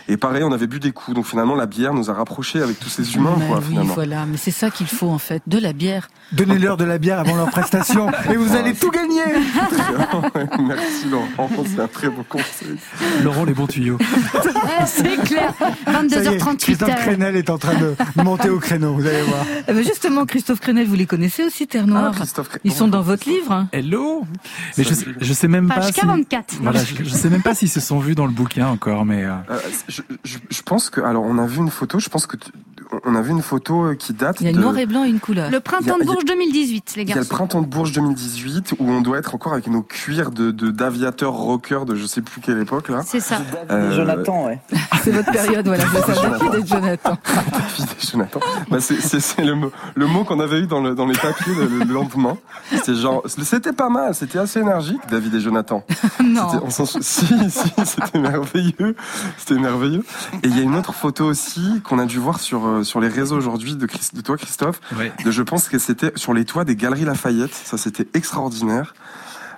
Et pareil, on avait bu des coups, donc finalement la bière nous a rapprochés avec tous ces humains, Mais quoi, oui, finalement. voilà, mais c'est ça qu'il faut en fait, de la bière. Donnez-leur de la bière avant leur prestation <laughs> et vous allez tout gagner. <laughs> Merci Laurent, c'est un très beau conseil. Laurent, les bons tuyaux. Ouais, c'est clair. Ça y est, 22h38. Christophe Crenel est en train de monter au créneau, vous allez voir. Eh ben justement, Christophe Crenel, vous les connaissez aussi, Terre Noire Ah. Ils sont dans votre livre. hein. Hello Mais je sais, je sais même pas Page si... 44. Voilà, je, je sais même pas s'ils se sont vus dans le bouquin encore, mais... euh, Euh, je, je, je pense que, alors on a vu une photo, je pense que on a vu une photo euh, qui date Il y a de... noir et blanc et une couleur. Le printemps de Bourges 2018, les Il y a le garçons. printemps de Bourges 2018 où on doit être encore avec nos cuirs de de- d'aviateurs rockers de je sais plus quelle époque là. C'est ça. Euh, Jonathan, ouais. <laughs> C'est votre période, voilà, c'est ça, David et Jonathan. David et Jonathan. <laughs> Bah, c'est le, mot- le mot qu'on avait eu dans, le, dans les papiers le, le lendemain. C'était genre, c'était pas mal, c'était assez énergique, David et Jonathan. <laughs> Non. C'était- on si, si, c'était merveilleux. C'était merveilleux. Et il y a une autre photo aussi qu'on a dû voir sur, euh, sur les réseaux aujourd'hui de, toi, Christophe. ouais. De, je pense que c'était sur les toits des Galeries Lafayette. Ça, c'était extraordinaire.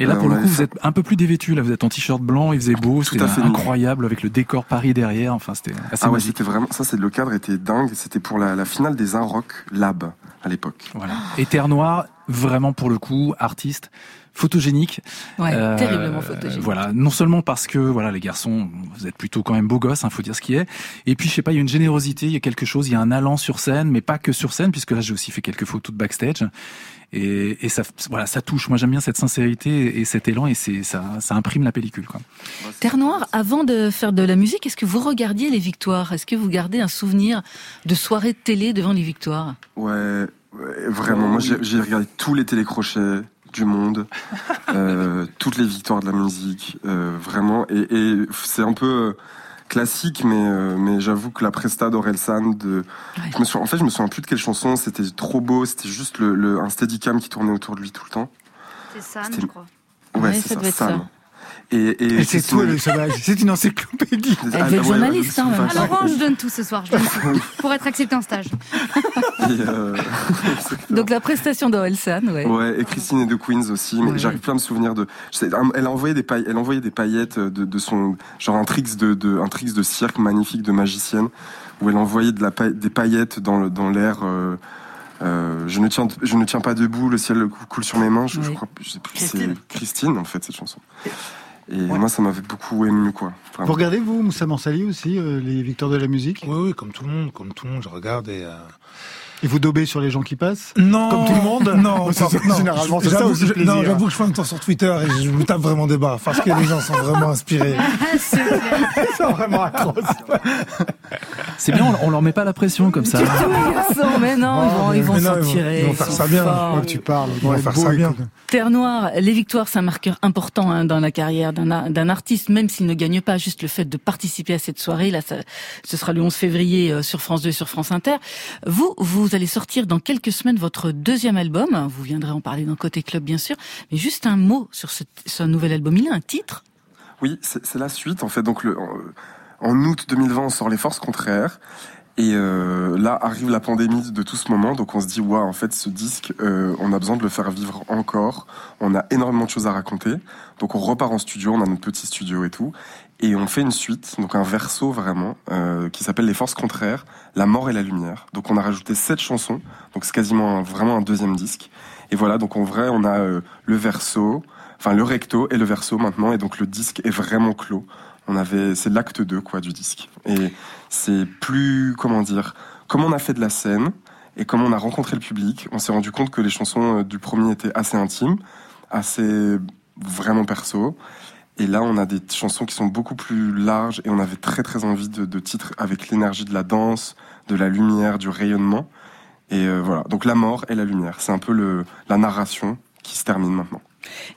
Et là, Euh, pour le coup, vous fait- êtes un peu plus dévêtu. Là, vous êtes en t-shirt blanc, il faisait beau, Tout c'était à fait. incroyable avec le décor Paris derrière. Enfin, c'était assez Ah ouais, c'était vraiment, ça, c'est le cadre était dingue. C'était pour la, la finale des Un Rock Lab à l'époque. Voilà. Et Terre Noire, vraiment pour le coup, artiste photogénique. Ouais, Euh, terriblement photogénique. Voilà, non seulement parce que voilà les garçons, vous êtes plutôt quand même beaux gosses, hein, faut dire ce qui est. Et puis je sais pas, il y a une générosité, il y a quelque chose, il y a un allant sur scène, mais pas que sur scène, puisque là j'ai aussi fait quelques photos de backstage. Et, et ça, voilà, ça touche. Moi j'aime bien cette sincérité et cet élan, et c'est ça, ça imprime la pellicule. Quoi. Terre Noire, avant de faire de la musique, est-ce que vous regardiez les victoires? Est-ce que vous gardez un souvenir de soirée de télé devant les victoires? Ouais, ouais, vraiment. Moi, j'ai regardé tous les télécrochets du monde, <laughs> euh, toutes les victoires de la musique, euh, vraiment. Et, et c'est un peu, euh, classique, mais euh, mais j'avoue que la presta d'Orelsan, de, je me suis, en fait, je me souviens plus de quelle chanson. C'était trop beau. C'était juste le, le- un steadicam qui tournait autour de lui tout le temps. C'est Sam, C'était- je crois. Ouais, Ouais, c'est ça ça, doit être Sam. ça. Et, et Et c'est toi le sauvage. C'est une encyclopédie. <laughs> Ah, ouais, journaliste, hein, ouais, Alors, je donne tout ce soir, je donne tout. <laughs> Pour être accepté en stage. Euh, <laughs> Donc la prestation d'Orelsan, ouais. Ouais, et Christine et de Queens aussi, mais Ouais. j'arrive plus à me souvenir de. Elle a envoyé des paillettes, elle a envoyé des paillettes de, de son genre un tricks de, de un tricks de cirque magnifique de magicienne où elle envoyait de la paille- des paillettes dans le dans l'air. euh, euh, je ne tiens je ne tiens pas debout, le ciel cou- coule sur mes mains. Je, je Oui. crois, je sais plus, Christine. c'est Christine en fait cette chanson. Et moi ça m'avait beaucoup ému quoi. Vraiment. Vous regardez, vous, Moussa Mansali aussi, euh, les victoires de la musique? Oui, oui, comme tout le monde, comme tout le monde, je regarde et. euh, Et vous daubez sur les gens qui passent Non, Comme tout le monde Non, <laughs> généralement, c'est ça J'avoue- aussi le je- plaisir. Non, j'avoue que je fais un temps sur Twitter et je me tape vraiment des barres parce que les gens sont vraiment inspirés. <laughs> C'est vraiment atroce. C'est bien, on, on leur met pas la pression comme ça. Mais non, ils vont, ils vont Mais non, s'en ils vont- tirer. ils vont faire sont ça bien. tu parles. Ils vont faire beau, ça bien. Terre Noire, les victoires, c'est un marqueur important hein, dans la carrière d'un artiste, même s'il ne gagne pas. Juste le fait de participer à cette soirée, là, ça, ce sera le 11 février euh, sur France 2 et sur France Inter. Vous, vous allez sortir dans quelques semaines votre deuxième album. Vous viendrez en parler dans Côté Club, bien sûr. Mais juste un mot sur ce, nouvel album. Il a un titre? Oui, c'est la suite en fait. Donc le, en, en août 2020, on sort Les Forces Contraires. Et euh, là arrive la pandémie de tout ce moment, donc on se dit waouh, en fait ce disque, euh, on a besoin de le faire vivre encore. On a énormément de choses à raconter, donc on repart en studio, on a notre petit studio et tout, et on fait une suite, donc un verso vraiment, euh, qui s'appelle Les Forces Contraires, La Mort et la Lumière. Donc on a rajouté sept chansons, donc c'est quasiment vraiment un deuxième disque. Et voilà, donc en vrai on a euh, le verso, enfin le recto et le verso maintenant, et donc le disque est vraiment clos. On avait, c'est l'acte 2 quoi du disque. Et c'est plus, comment dire, comme on a fait de la scène et comme on a rencontré le public, on s'est rendu compte que les chansons euh, du premier étaient assez intimes, assez vraiment perso. Et là, on a des chansons qui sont beaucoup plus larges et on avait très très envie de, de titres avec l'énergie de la danse, de la lumière, du rayonnement. Et euh, voilà, donc la mort et la lumière, c'est un peu le, la narration qui se termine maintenant.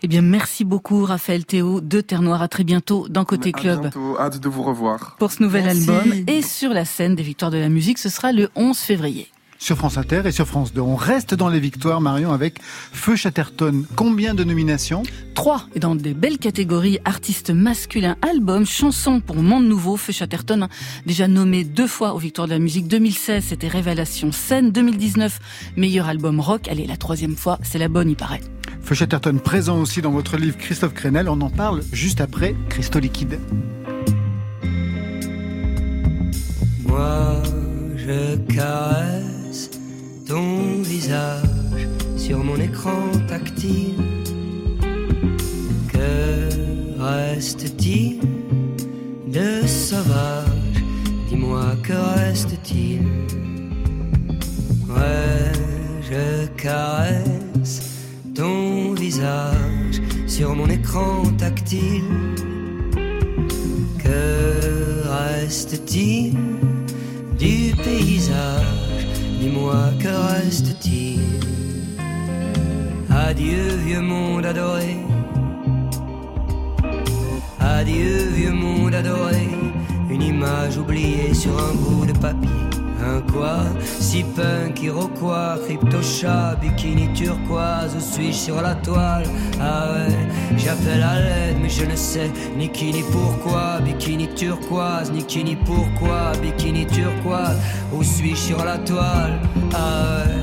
Eh bien, merci beaucoup, Raphaël Théo de Terre Noire. À très bientôt dans Côté À Club. bientôt, hâte de vous revoir. Pour ce nouvel Merci. album et sur la scène des Victoires de la musique, ce sera le 11 février. Sur France Inter et sur France 2. On reste dans les victoires, Marion, avec Feu Chatterton. Combien de nominations? Trois, et dans des belles catégories, artistes masculins, albums, chansons pour Monde Nouveau, Feu Chatterton, déjà nommé deux fois aux Victoires de la musique. 2016, c'était Révélation Scène. 2019, meilleur album rock. Allez, la troisième fois, c'est la bonne, il paraît. Feu Chatterton présent aussi dans votre livre Christophe Crenel. On en parle juste après Christo Liquide. Moi, je caresse ton visage sur mon écran tactile. Que reste-t-il de sauvage? Dis-moi, que reste-t-il? Ouais, je caresse ton visage sur mon écran tactile? Que reste-t-il du paysage Dis-moi, que reste-t-il? Adieu, vieux monde adoré. Adieu, vieux monde adoré. Une image oubliée sur un bout de papier. Quoi Si punk, iroquois, crypto-chat, bikini turquoise, où suis-je sur la toile Ah ouais, j'appelle à l'aide, mais je ne sais ni qui ni pourquoi. Bikini turquoise, ni qui ni pourquoi. Bikini turquoise, où suis-je sur la toile Ah ouais.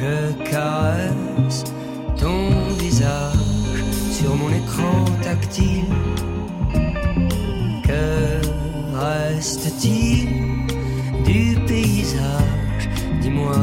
Je caresse tactile. Que reste-t-il du paysage? Dis-moi,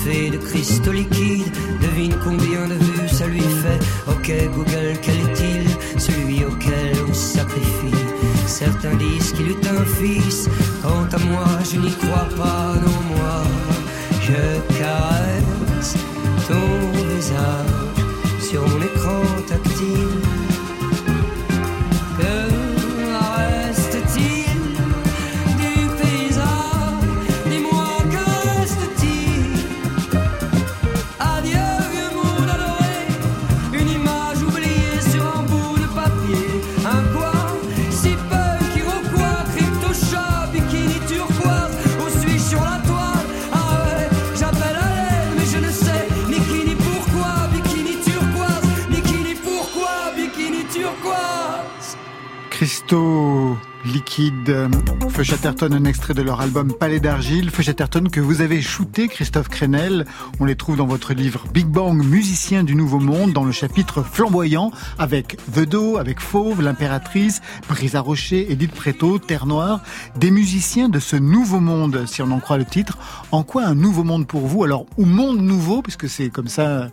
Assoiffé de cristaux liquides, devine combien de vues ça lui fait fait. Ok Google, quel est-il? Celui auquel on sacrifie. Certains disent qu'il est un fils. Quant à moi, je n'y crois pas, non moi. Je caresse ton visage sur mon écran tactile. Chatterton, un extrait de leur album Palais d'argile. Feu Chatterton que vous avez shooté, Christophe Crenel. On les trouve dans votre livre Big Bang, musicien du Nouveau Monde, dans le chapitre flamboyant, avec The Do, avec Fauve, l'Impératrice, Brisa Rocher, Edith Préto, Terre Noire. Des musiciens de ce Nouveau Monde, si on en croit le titre. En quoi un Nouveau Monde pour vous? Alors, ou Monde Nouveau, puisque c'est comme ça,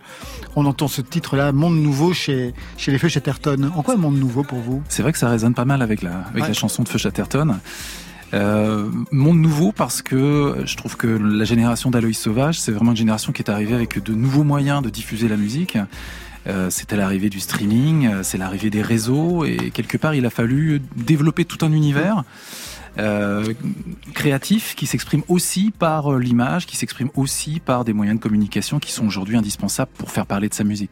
on entend ce titre-là, Monde Nouveau chez, chez les Feux Chatterton. En quoi un Monde Nouveau pour vous? C'est vrai que ça résonne pas mal avec la, avec Ouais. la chanson de Feu Chatterton. Euh, monde nouveau parce que je trouve que la génération d'Aloïs Sauvage, c'est vraiment une génération qui est arrivée avec de nouveaux moyens de diffuser la musique. Euh, c'était l'arrivée du streaming, euh, c'est l'arrivée des réseaux et quelque part il a fallu développer tout un univers euh, créatif qui s'exprime aussi par euh, l'image, qui s'exprime aussi par des moyens de communication qui sont aujourd'hui indispensables pour faire parler de sa musique.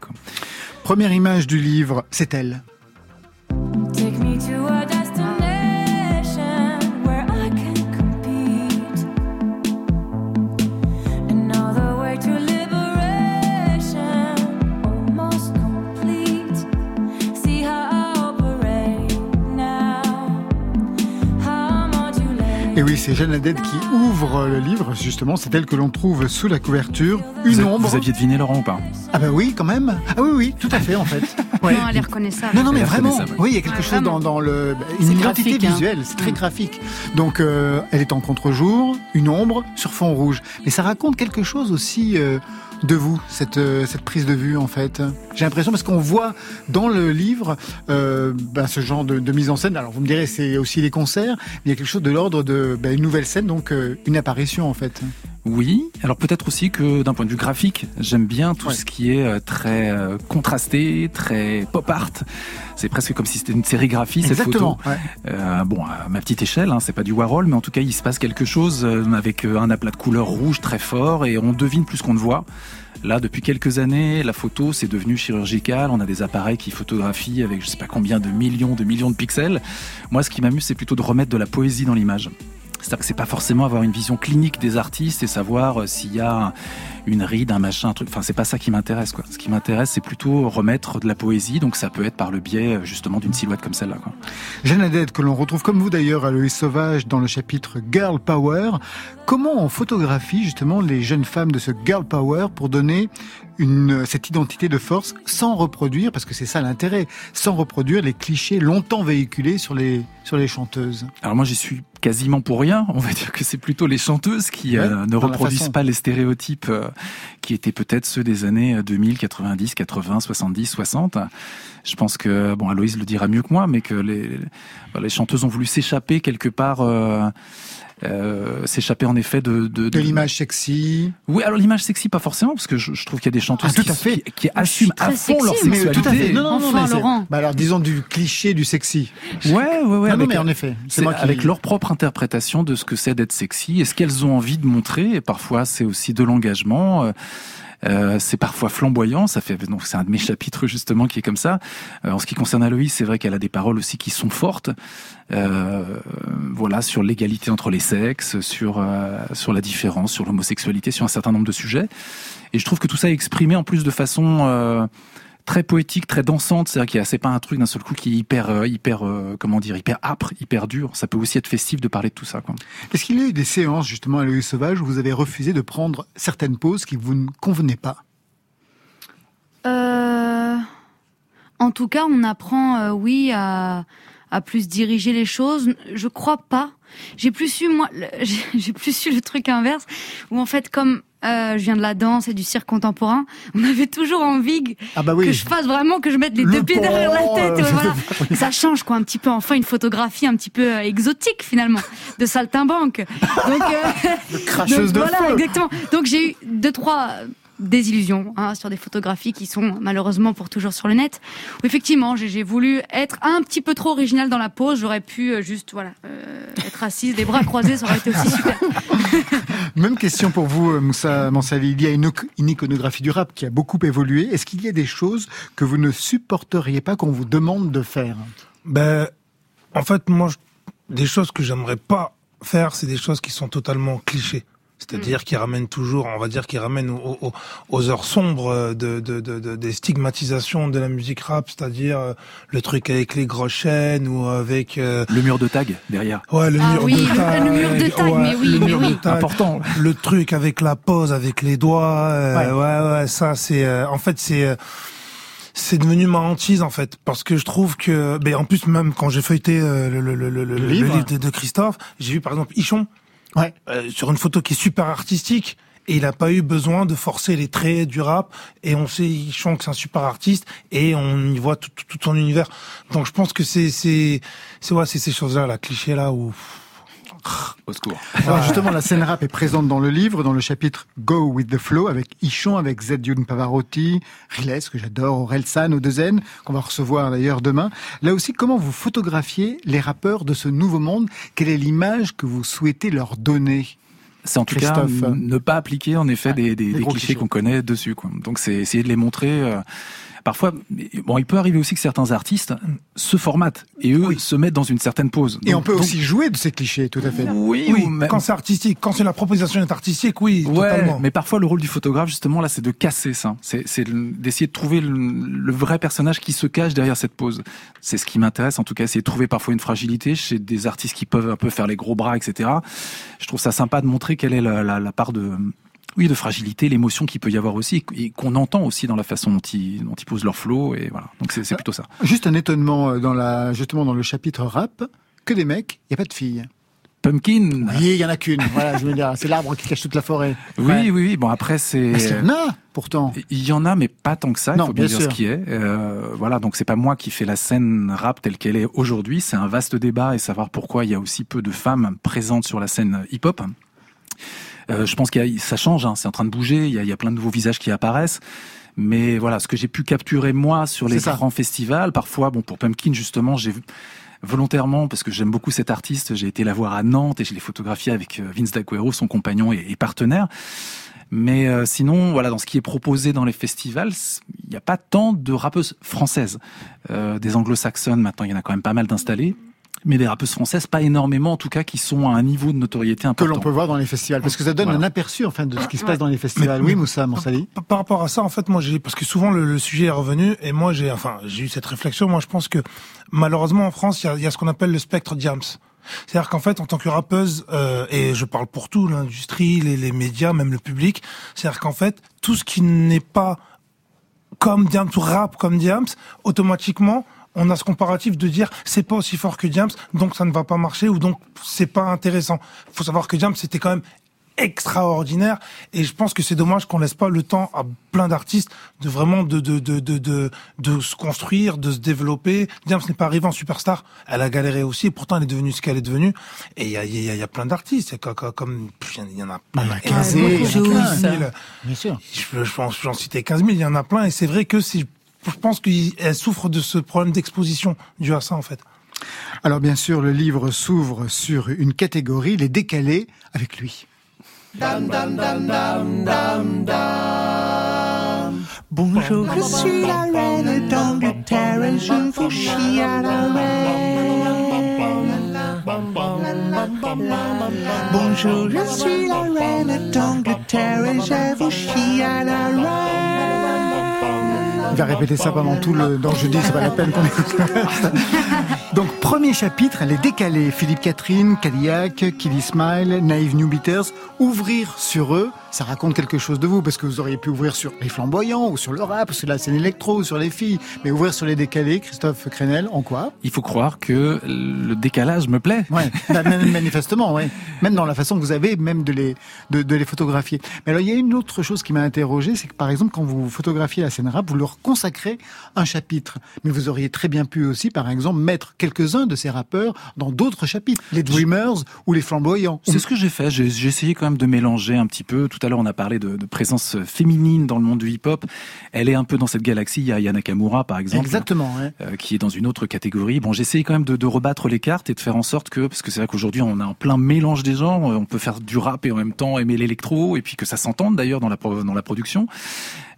Première image du livre, c'est elle. Et oui, c'est Jeanne Haddad qui ouvre le livre, justement, c'est elle que l'on trouve sous la couverture. Une vous, a- ombre. vous aviez deviné Laurent ou pas Ah bah oui, quand même. Ah oui, oui, tout à fait, en fait. Ouais. <laughs> Non, elle est reconnaissable. Non, non, mais vraiment. Oui, il y a quelque Ouais, chose dans, dans le une C'est identité hein. visuelle. C'est très graphique. Donc, euh, elle est en contre-jour, une ombre sur fond rouge. Mais ça raconte quelque chose aussi euh, de vous, cette euh, cette prise de vue, en fait. J'ai l'impression parce qu'on voit dans le livre euh, ben, ce genre de, mise en scène. Alors, vous me direz, c'est aussi les concerts, mais il y a quelque chose de l'ordre de ben, une nouvelle scène, donc euh, une apparition, en fait. Oui, alors peut-être aussi que d'un point de vue graphique, j'aime bien tout Ouais. ce qui est euh, très euh, contrasté, très pop art. C'est presque comme si c'était une sérigraphie cette Exactement. photo. ouais. Euh, bon, à ma petite échelle, hein, c'est pas du Warhol, mais en tout cas, il se passe quelque chose avec un aplat de couleur rouge très fort et on devine plus qu'on ne voit. Là, depuis quelques années, la photo, c'est devenu chirurgical. On a des appareils qui photographient avec je sais pas combien de millions, de millions de pixels. Moi, ce qui m'amuse, c'est plutôt de remettre de la poésie dans l'image. C'est-à-dire que c'est pas forcément avoir une vision clinique des artistes et savoir euh, s'il y a une ride, un machin, un truc. Enfin, c'est pas ça qui m'intéresse, quoi. Ce qui m'intéresse, c'est plutôt remettre de la poésie. Donc, ça peut être par le biais, euh, justement, d'une silhouette comme celle-là, quoi. Jeanne que l'on retrouve comme vous d'ailleurs à Loïs Sauvage dans le chapitre Girl Power. Comment on photographie justement les jeunes femmes de ce Girl Power pour donner une, cette identité de force sans reproduire, parce que c'est ça l'intérêt, sans reproduire les clichés longtemps véhiculés sur les, sur les chanteuses? Alors moi j'y suis quasiment pour rien. On va dire que c'est plutôt les chanteuses qui Ouais, euh, ne reproduisent pas les stéréotypes euh, qui étaient peut-être ceux des années 2000, 90, 80, 70, 60. Je pense que bon Aloïse le dira mieux que moi, mais que les, les chanteuses ont voulu s'échapper quelque part. euh, euh, s'échapper en effet de de, De l'image sexy. Oui, alors l'image sexy pas forcément parce que je, je trouve qu'il y a des chanteuses Ah, tout qui, à fait. qui, qui assument à fond leur sexy, mais sexualité. tout à fait. Non, non, non, Enfin, mais c'est- Laurent. Bah alors disons du cliché du sexy. Ouais, ouais, ouais. non, non, avec- mais en effet, c'est C'est moi qui... avec leur propre interprétation de ce que c'est d'être sexy et ce qu'elles ont envie de montrer? Et parfois, c'est aussi de l'engagement. Euh, c'est parfois flamboyant, ça fait donc c'est un de mes chapitres justement qui est comme ça. Euh, en ce qui concerne Aloïs, c'est vrai qu'elle a des paroles aussi qui sont fortes, euh, voilà sur l'égalité entre les sexes, sur euh, sur la différence, sur l'homosexualité, sur un certain nombre de sujets. Et je trouve que tout ça est exprimé en plus de façon euh, très poétique, très dansante. C'est-à-dire qu'il y a c'est pas un truc d'un seul coup qui est hyper euh, hyper euh, comment dire hyper âpre, hyper dur. Ça peut aussi être festif de parler de tout ça. Quoi. Est-ce qu'il y a eu des séances justement à Loïs Sauvage où vous avez refusé de prendre certaines pauses qui vous ne convenaient pas? Euh, en tout cas, on apprend, euh, oui, à, à plus diriger les choses. Je crois pas. J'ai plus su moi, j'ai <laughs> j'ai plus su le truc inverse où en fait, comme euh, je viens de la danse et du cirque contemporain. On avait toujours envie que, Ah bah oui. que je fasse vraiment, que je mette les Le deux pieds derrière la tête. euh, voilà. <laughs> Ça change quoi, un petit peu. Enfin, une photographie un petit peu euh, exotique finalement, de saltimbanque. Donc, euh, <laughs> cracheuse <laughs> donc, de voilà, feu. exactement. Donc j'ai eu deux trois désillusions hein, sur des photographies qui sont malheureusement pour toujours sur le net. Où effectivement, j'ai voulu être un petit peu trop original dans la pose. J'aurais pu euh, juste voilà euh, être assise, les bras croisés, ça aurait été aussi super. <laughs> Même question pour vous, euh, Moussa Mansali. Il y a une, une iconographie du rap qui a beaucoup évolué. Est-ce qu'il y a des choses que vous ne supporteriez pas qu'on vous demande de faire? Ben, en fait, moi, je- des choses que j'aimerais pas faire, c'est des choses qui sont totalement clichés. C'est-à-dire qui ramènent toujours, on va dire, qui ramènent aux, aux- aux heures sombres de, de, de- de- des stigmatisations de la musique rap, c'est-à-dire euh, le truc avec les grosses chaînes ou avec euh, Le mur de tag derrière. Ouais, le Ah mur oui, de le- tag. le mur de tag, ouais, mais oui, le mais mur oui. de tag. Important. Le truc avec la pose, avec les doigts. euh, Ouais. ouais. ouais, ça, c'est, euh, en fait, c'est, euh, c'est devenu ma hantise, en fait. Parce que je trouve que, ben, en plus, même quand j'ai feuilleté euh, le, le, le, le, le- le livre. livre de, de Christophe, j'ai vu, par exemple, Ichon. Ouais. euh, sur une photo qui est super artistique. Et il n'a pas eu besoin de forcer les traits du rap. Et on sait, Ichon, que c'est un super artiste. Et on y voit tout, tout, tout son univers. Donc je pense que c'est, c'est, c'est, ouais, c'est ces choses-là, la cliché là où. Au secours. Alors justement, la scène rap est présente dans le livre, dans le chapitre Go with the Flow, avec Ichon, avec Zedjun Pavarotti, Riles, que j'adore, Aurel San, Odezen, qu'on va recevoir d'ailleurs demain. Là aussi, comment vous photographiez les rappeurs de ce nouveau monde? Quelle est l'image que vous souhaitez leur donner? C'est en tout cas Christophe. ne pas appliquer en effet des, des, clichés. qu'on connaît dessus. Quoi. Donc c'est essayer de les montrer. euh, Parfois, bon, il peut arriver aussi que certains artistes se formatent et eux se mettent dans une certaine pose. Et Donc- on peut donc- aussi jouer de ces clichés, tout à fait. Oui, Oui, ou même- quand c'est artistique, quand c'est la proposition est artistique, oui, Ouais, totalement. mais parfois le rôle du photographe justement là, c'est de casser ça. C'est c'est de- d'essayer de trouver le, le vrai personnage qui se cache derrière cette pose. C'est ce qui m'intéresse en tout cas, c'est de trouver parfois une fragilité chez des artistes qui peuvent un peu faire les gros bras, etc. Je trouve ça sympa de montrer quelle est la, la, la part de oui, de fragilité, l'émotion qu'il peut y avoir aussi, et qu'on entend aussi dans la façon dont ils, dont ils posent leur flow, et voilà. Donc c'est c'est plutôt ça. Juste un étonnement euh, dans la, justement dans le chapitre rap, que des mecs, il n'y a pas de filles. Pumpkin. Oui, il y en a qu'une. Voilà, je veux dire, c'est l'arbre qui cache toute la forêt. Oui, Ouais. oui, oui. Bon après c'est. Mais il y en a, pourtant? Il y en a, mais pas tant que ça. Il Non, faut bien, bien dire sûr. ce qui est. Euh, voilà, donc c'est pas moi qui fais la scène rap telle qu'elle est aujourd'hui. C'est un vaste débat et savoir pourquoi il y a aussi peu de femmes présentes sur la scène hip-hop. Euh, je pense qu'il y a, ça change. Hein, c'est en train de bouger. Il y, a, il y a plein de nouveaux visages qui apparaissent. Mais voilà, ce que j'ai pu capturer moi sur les grands festivals, parfois, bon, pour Pumpkin justement, j'ai volontairement parce que j'aime beaucoup cet artiste. J'ai été la voir à Nantes et je l'ai photographié avec euh, Vince D'Aquero, son compagnon et, et partenaire. Mais euh, sinon, voilà, dans ce qui est proposé dans les festivals, il n'y a pas tant de rappeuses françaises. Euh, des anglo-saxonnes, maintenant, il y en a quand même pas mal d'installées. Mais des rappeuses françaises, pas énormément, en tout cas, qui sont à un niveau de notoriété Que important. l'on peut voir dans les festivals. Parce que ça donne Voilà. un aperçu, enfin, de ce qui se passe dans les festivals. Mais- oui, mais- Moussa Moussali. Par- Par rapport à ça, en fait, moi, j'ai parce que souvent le, le sujet est revenu et moi, j'ai enfin, j'ai eu cette réflexion. Moi, je pense que malheureusement en France, il y a, il y a ce qu'on appelle le spectre Diams. C'est-à-dire qu'en fait, en tant que rappeuse, euh, et je parle pour tout, l'industrie, les, les médias, même le public, c'est-à-dire qu'en fait, tout ce qui n'est pas comme Diams ou rap comme Diams, automatiquement, on a ce comparatif de dire c'est pas aussi fort que Diams, donc ça ne va pas marcher ou donc c'est pas intéressant. faut savoir que Diams c'était quand même extraordinaire et je pense que c'est dommage qu'on laisse pas le temps à plein d'artistes de vraiment de de, de de de de se construire, de se développer. Diams n'est pas arrivée en superstar, elle a galéré aussi, et pourtant elle est devenue ce qu'elle est devenue. Et il y a il y y a plein d'artistes, comme il y en a énormément, 15 000, il y en a 15 000. Bien sûr. Je, je pense, j'en citais 15 000, il y en a plein, et c'est vrai que c'est, je pense qu'elle souffre de ce problème d'exposition dû à ça, en fait. Alors bien sûr, le livre s'ouvre sur une catégorie, les décalés, avec lui. Bonjour, je suis la reine d'Angleterre et je vous chie à la reine. Bonjour, je suis la reine d'Angleterre et je vous chie à la reine. Il va répéter ça pendant tout le... Donc je dis, c'est pas la peine qu'on écoute. Donc premier chapitre, les décalés. Philippe Catherine, Cadillac, Killy Smile, Naive New Beaters. Ouvrir sur eux, ça raconte quelque chose de vous, parce que vous auriez pu ouvrir sur les flamboyants, ou sur le rap, ou sur la scène électro, ou sur les filles, mais ouvrir sur les décalés, Christophe Crenel, en quoi? Il faut croire que le décalage me plaît. Ouais, <laughs> bah, manifestement, ouais. Même dans la façon que vous avez, même de les, de, de les photographier. Mais alors, il y a une autre chose qui m'a interrogé, c'est que par exemple, quand vous photographiez la scène rap, vous leur consacrez un chapitre. Mais vous auriez très bien pu aussi, par exemple, mettre quelques-uns de ces rappeurs dans d'autres chapitres. Les Dreamers ou les flamboyants. C'est ce que j'ai fait. J'ai j'ai essayé quand même de mélanger un petit peu. Tout à l'heure, on a parlé de, de présence féminine dans le monde du hip-hop. Elle est un peu dans cette galaxie. Il y a Yana Nakamura, par exemple. Exactement, ouais. euh, qui est dans une autre catégorie. Bon, j'ai essayé quand même de, de rebattre les cartes et de faire en sorte que, parce que c'est vrai qu'aujourd'hui on a un plein mélange des genres, on peut faire du rap et en même temps aimer l'électro et puis que ça s'entende d'ailleurs dans la pro- dans la production.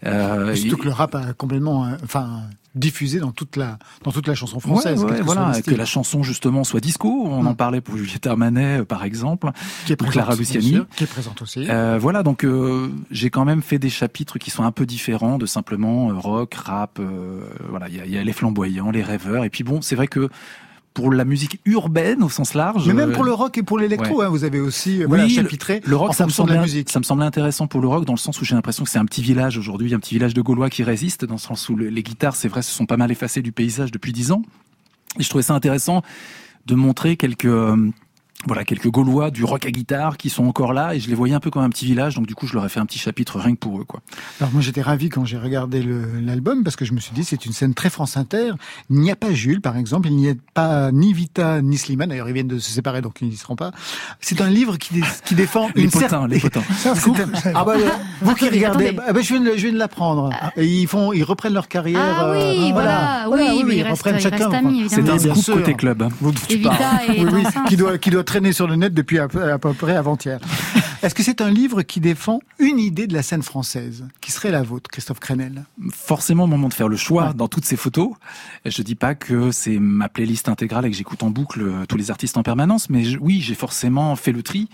Euh, Surtout et- que le rap a complètement, euh, enfin, diffusé dans toute la, dans toute la chanson française. Ouais, quel ouais, que voilà, que la chanson justement soit disco. On en parlait pour Juliette Armanet, euh, par exemple, Qui est ou Clara Luciani. sûr, qui est présente aussi. Euh, voilà, donc euh, j'ai quand même fait des chapitres qui sont un peu différents de simplement euh, rock, rap. euh, voilà, il y y a les flamboyants, les rêveurs, et puis bon, c'est vrai que pour la musique urbaine au sens large, Mais même euh, pour le rock et pour l'électro, ouais. hein, vous avez aussi euh, Oui, voilà, le- chapitré le rock, en ça me fonction de la semblait, musique. ça me semblait intéressant pour le rock dans le sens où j'ai l'impression que c'est un petit village aujourd'hui, un petit village de Gaulois qui résiste, dans le sens où le- les guitares, c'est vrai, se sont pas mal effacées du paysage depuis dix ans. Et je trouvais ça intéressant de montrer quelques euh, voilà quelques Gaulois du rock à guitare qui sont encore là et je les voyais un peu comme un petit village donc du coup je leur ai fait un petit chapitre rien que pour eux quoi. Alors moi j'étais ravi quand j'ai regardé l'album parce que je me suis dit c'est une scène très France Inter. Il n'y a pas Jules par exemple, il n'y a pas ni Vita ni Slimane. D'ailleurs ils viennent de se séparer donc ils n'y seront pas. C'est un livre qui, dé- qui défend Les une potins, certaine- les potins. <laughs> C'est un. Ah bah, euh, <laughs> vous qui regardez, ah bah, je viens de, je viens de l'apprendre. Et ils font, ils reprennent leur carrière. Ah oui, euh, voilà, oui, mais il ils reprennent chacun. reste évidemment. C'est un sûr. côté club. hein. Vous- tu Et Vita est oui, oui, qui doit, qui doit traîner sur le net depuis à peu, à peu près avant-hier. <laughs> Est-ce que c'est un livre qui défend une idée de la scène française, qui serait la vôtre, Christophe Crenel? Forcément au moment de faire le choix dans toutes ces photos. Je dis pas que c'est ma playlist intégrale et que j'écoute en boucle euh, tous les artistes en permanence, mais je- oui, j'ai forcément fait le tri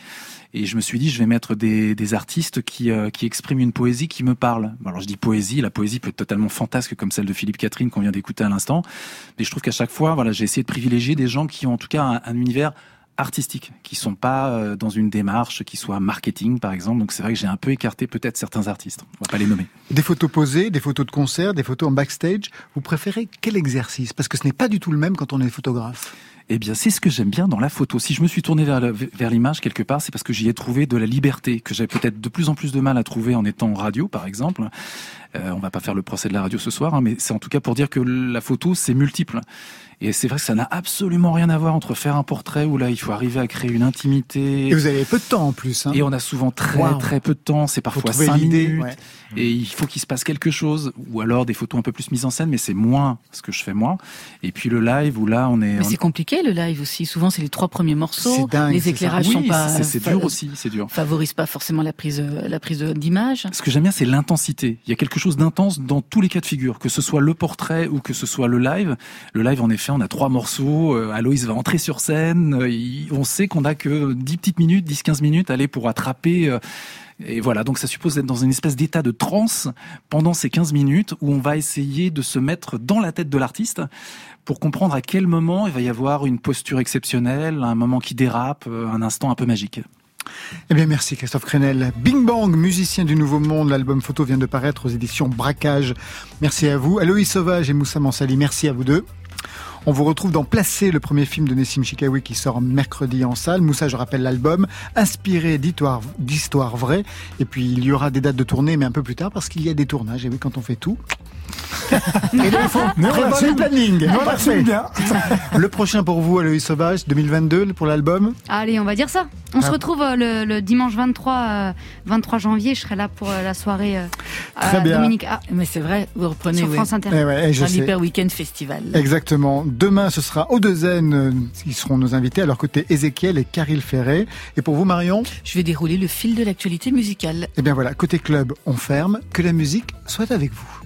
et je me suis dit je vais mettre des, des artistes qui, euh, qui expriment une poésie qui me parle. Alors je dis poésie, la poésie peut être totalement fantasque comme celle de Philippe Catherine qu'on vient d'écouter à l'instant, mais je trouve qu'à chaque fois, voilà, j'ai essayé de privilégier des gens qui ont en tout cas un, un univers artistiques, qui sont pas euh, dans une démarche qui soit marketing par exemple. Donc c'est vrai que j'ai un peu écarté peut-être certains artistes. On va pas les nommer. Des photos posées, des photos de concert, des photos en backstage. Vous préférez quel exercice? Parce que ce n'est pas du tout le même quand on est photographe. Eh bien, c'est ce que j'aime bien dans la photo. Si je me suis tourné vers, vers l'image quelque part, c'est parce que j'y ai trouvé de la liberté que j'ai peut-être de plus en plus de mal à trouver en étant en radio, par exemple. Euh, on va pas faire le procès de la radio ce soir, hein, mais c'est en tout cas pour dire que la photo, c'est multiple. Et c'est vrai que ça n'a absolument rien à voir entre faire un portrait où là, il faut arriver à créer une intimité. Et vous avez peu de temps en plus. Hein. Et on a souvent très Wow. très peu de temps, c'est parfois trouver cinq l'idée, minutes. ouais. Et il faut qu'il se passe quelque chose, ou alors des photos un peu plus mises en scène, mais c'est moins ce que je fais moi. Et puis le live où là on est. Mais on- c'est compliqué le live aussi. Souvent, c'est les trois premiers morceaux. C'est dingue, les éclairages Oui, sont pas. c'est- dur aussi, c'est dur. Favorisent pas forcément la prise, euh, la prise d'image. Ce que j'aime bien, c'est l'intensité. Il y a quelque chose d'intense dans tous les cas de figure, que ce soit le portrait ou que ce soit le live. Le live, en effet, on a trois morceaux. euh, Aloïs va entrer sur scène. euh, on sait qu'on a que 10 petites minutes, 10-15 minutes, aller pour attraper. euh, et voilà, donc ça suppose d'être dans une espèce d'état de transe pendant ces 15 minutes où on va essayer de se mettre dans la tête de l'artiste pour comprendre à quel moment il va y avoir une posture exceptionnelle, un moment qui dérape, un instant un peu magique. Eh bien, merci Christophe Crenel. Bing Bang, musicien du Nouveau Monde. L'album photo vient de paraître aux éditions Braquage. Merci à vous. Aloïs Sauvage et Moussa Mansali, merci à vous deux. On vous retrouve dans Placé, le premier film de Nessim Chikawi qui sort mercredi en salle. Moussa, je rappelle l'album, inspiré d'histoires vraies. Et puis, il y aura des dates de tournée, mais un peu plus tard, parce qu'il y a des tournages. Et oui, quand on fait tout. <laughs> Et là, il faut Mais on l'assume. le planning. Parfait. bien. <laughs> Le prochain pour vous, Aloïs Sauvage, 2022 pour l'album. Allez, on va dire ça. On se Ah. retrouve euh, le, le dimanche 23, euh, 23 janvier. Je serai là pour euh, la soirée euh, Très à bien. Dominique A. Mais c'est vrai, vous reprenez Sur. France Inter. Eh ouais, je un sais. hyper week-end festival. Exactement. Demain, ce sera Odezen euh, qui seront nos invités. À leur côté, Ézéchiel et Caril Ferré. Et pour vous, Marion Je vais dérouler le fil de l'actualité musicale. Eh bien voilà, côté club, on ferme. Que la musique soit avec vous.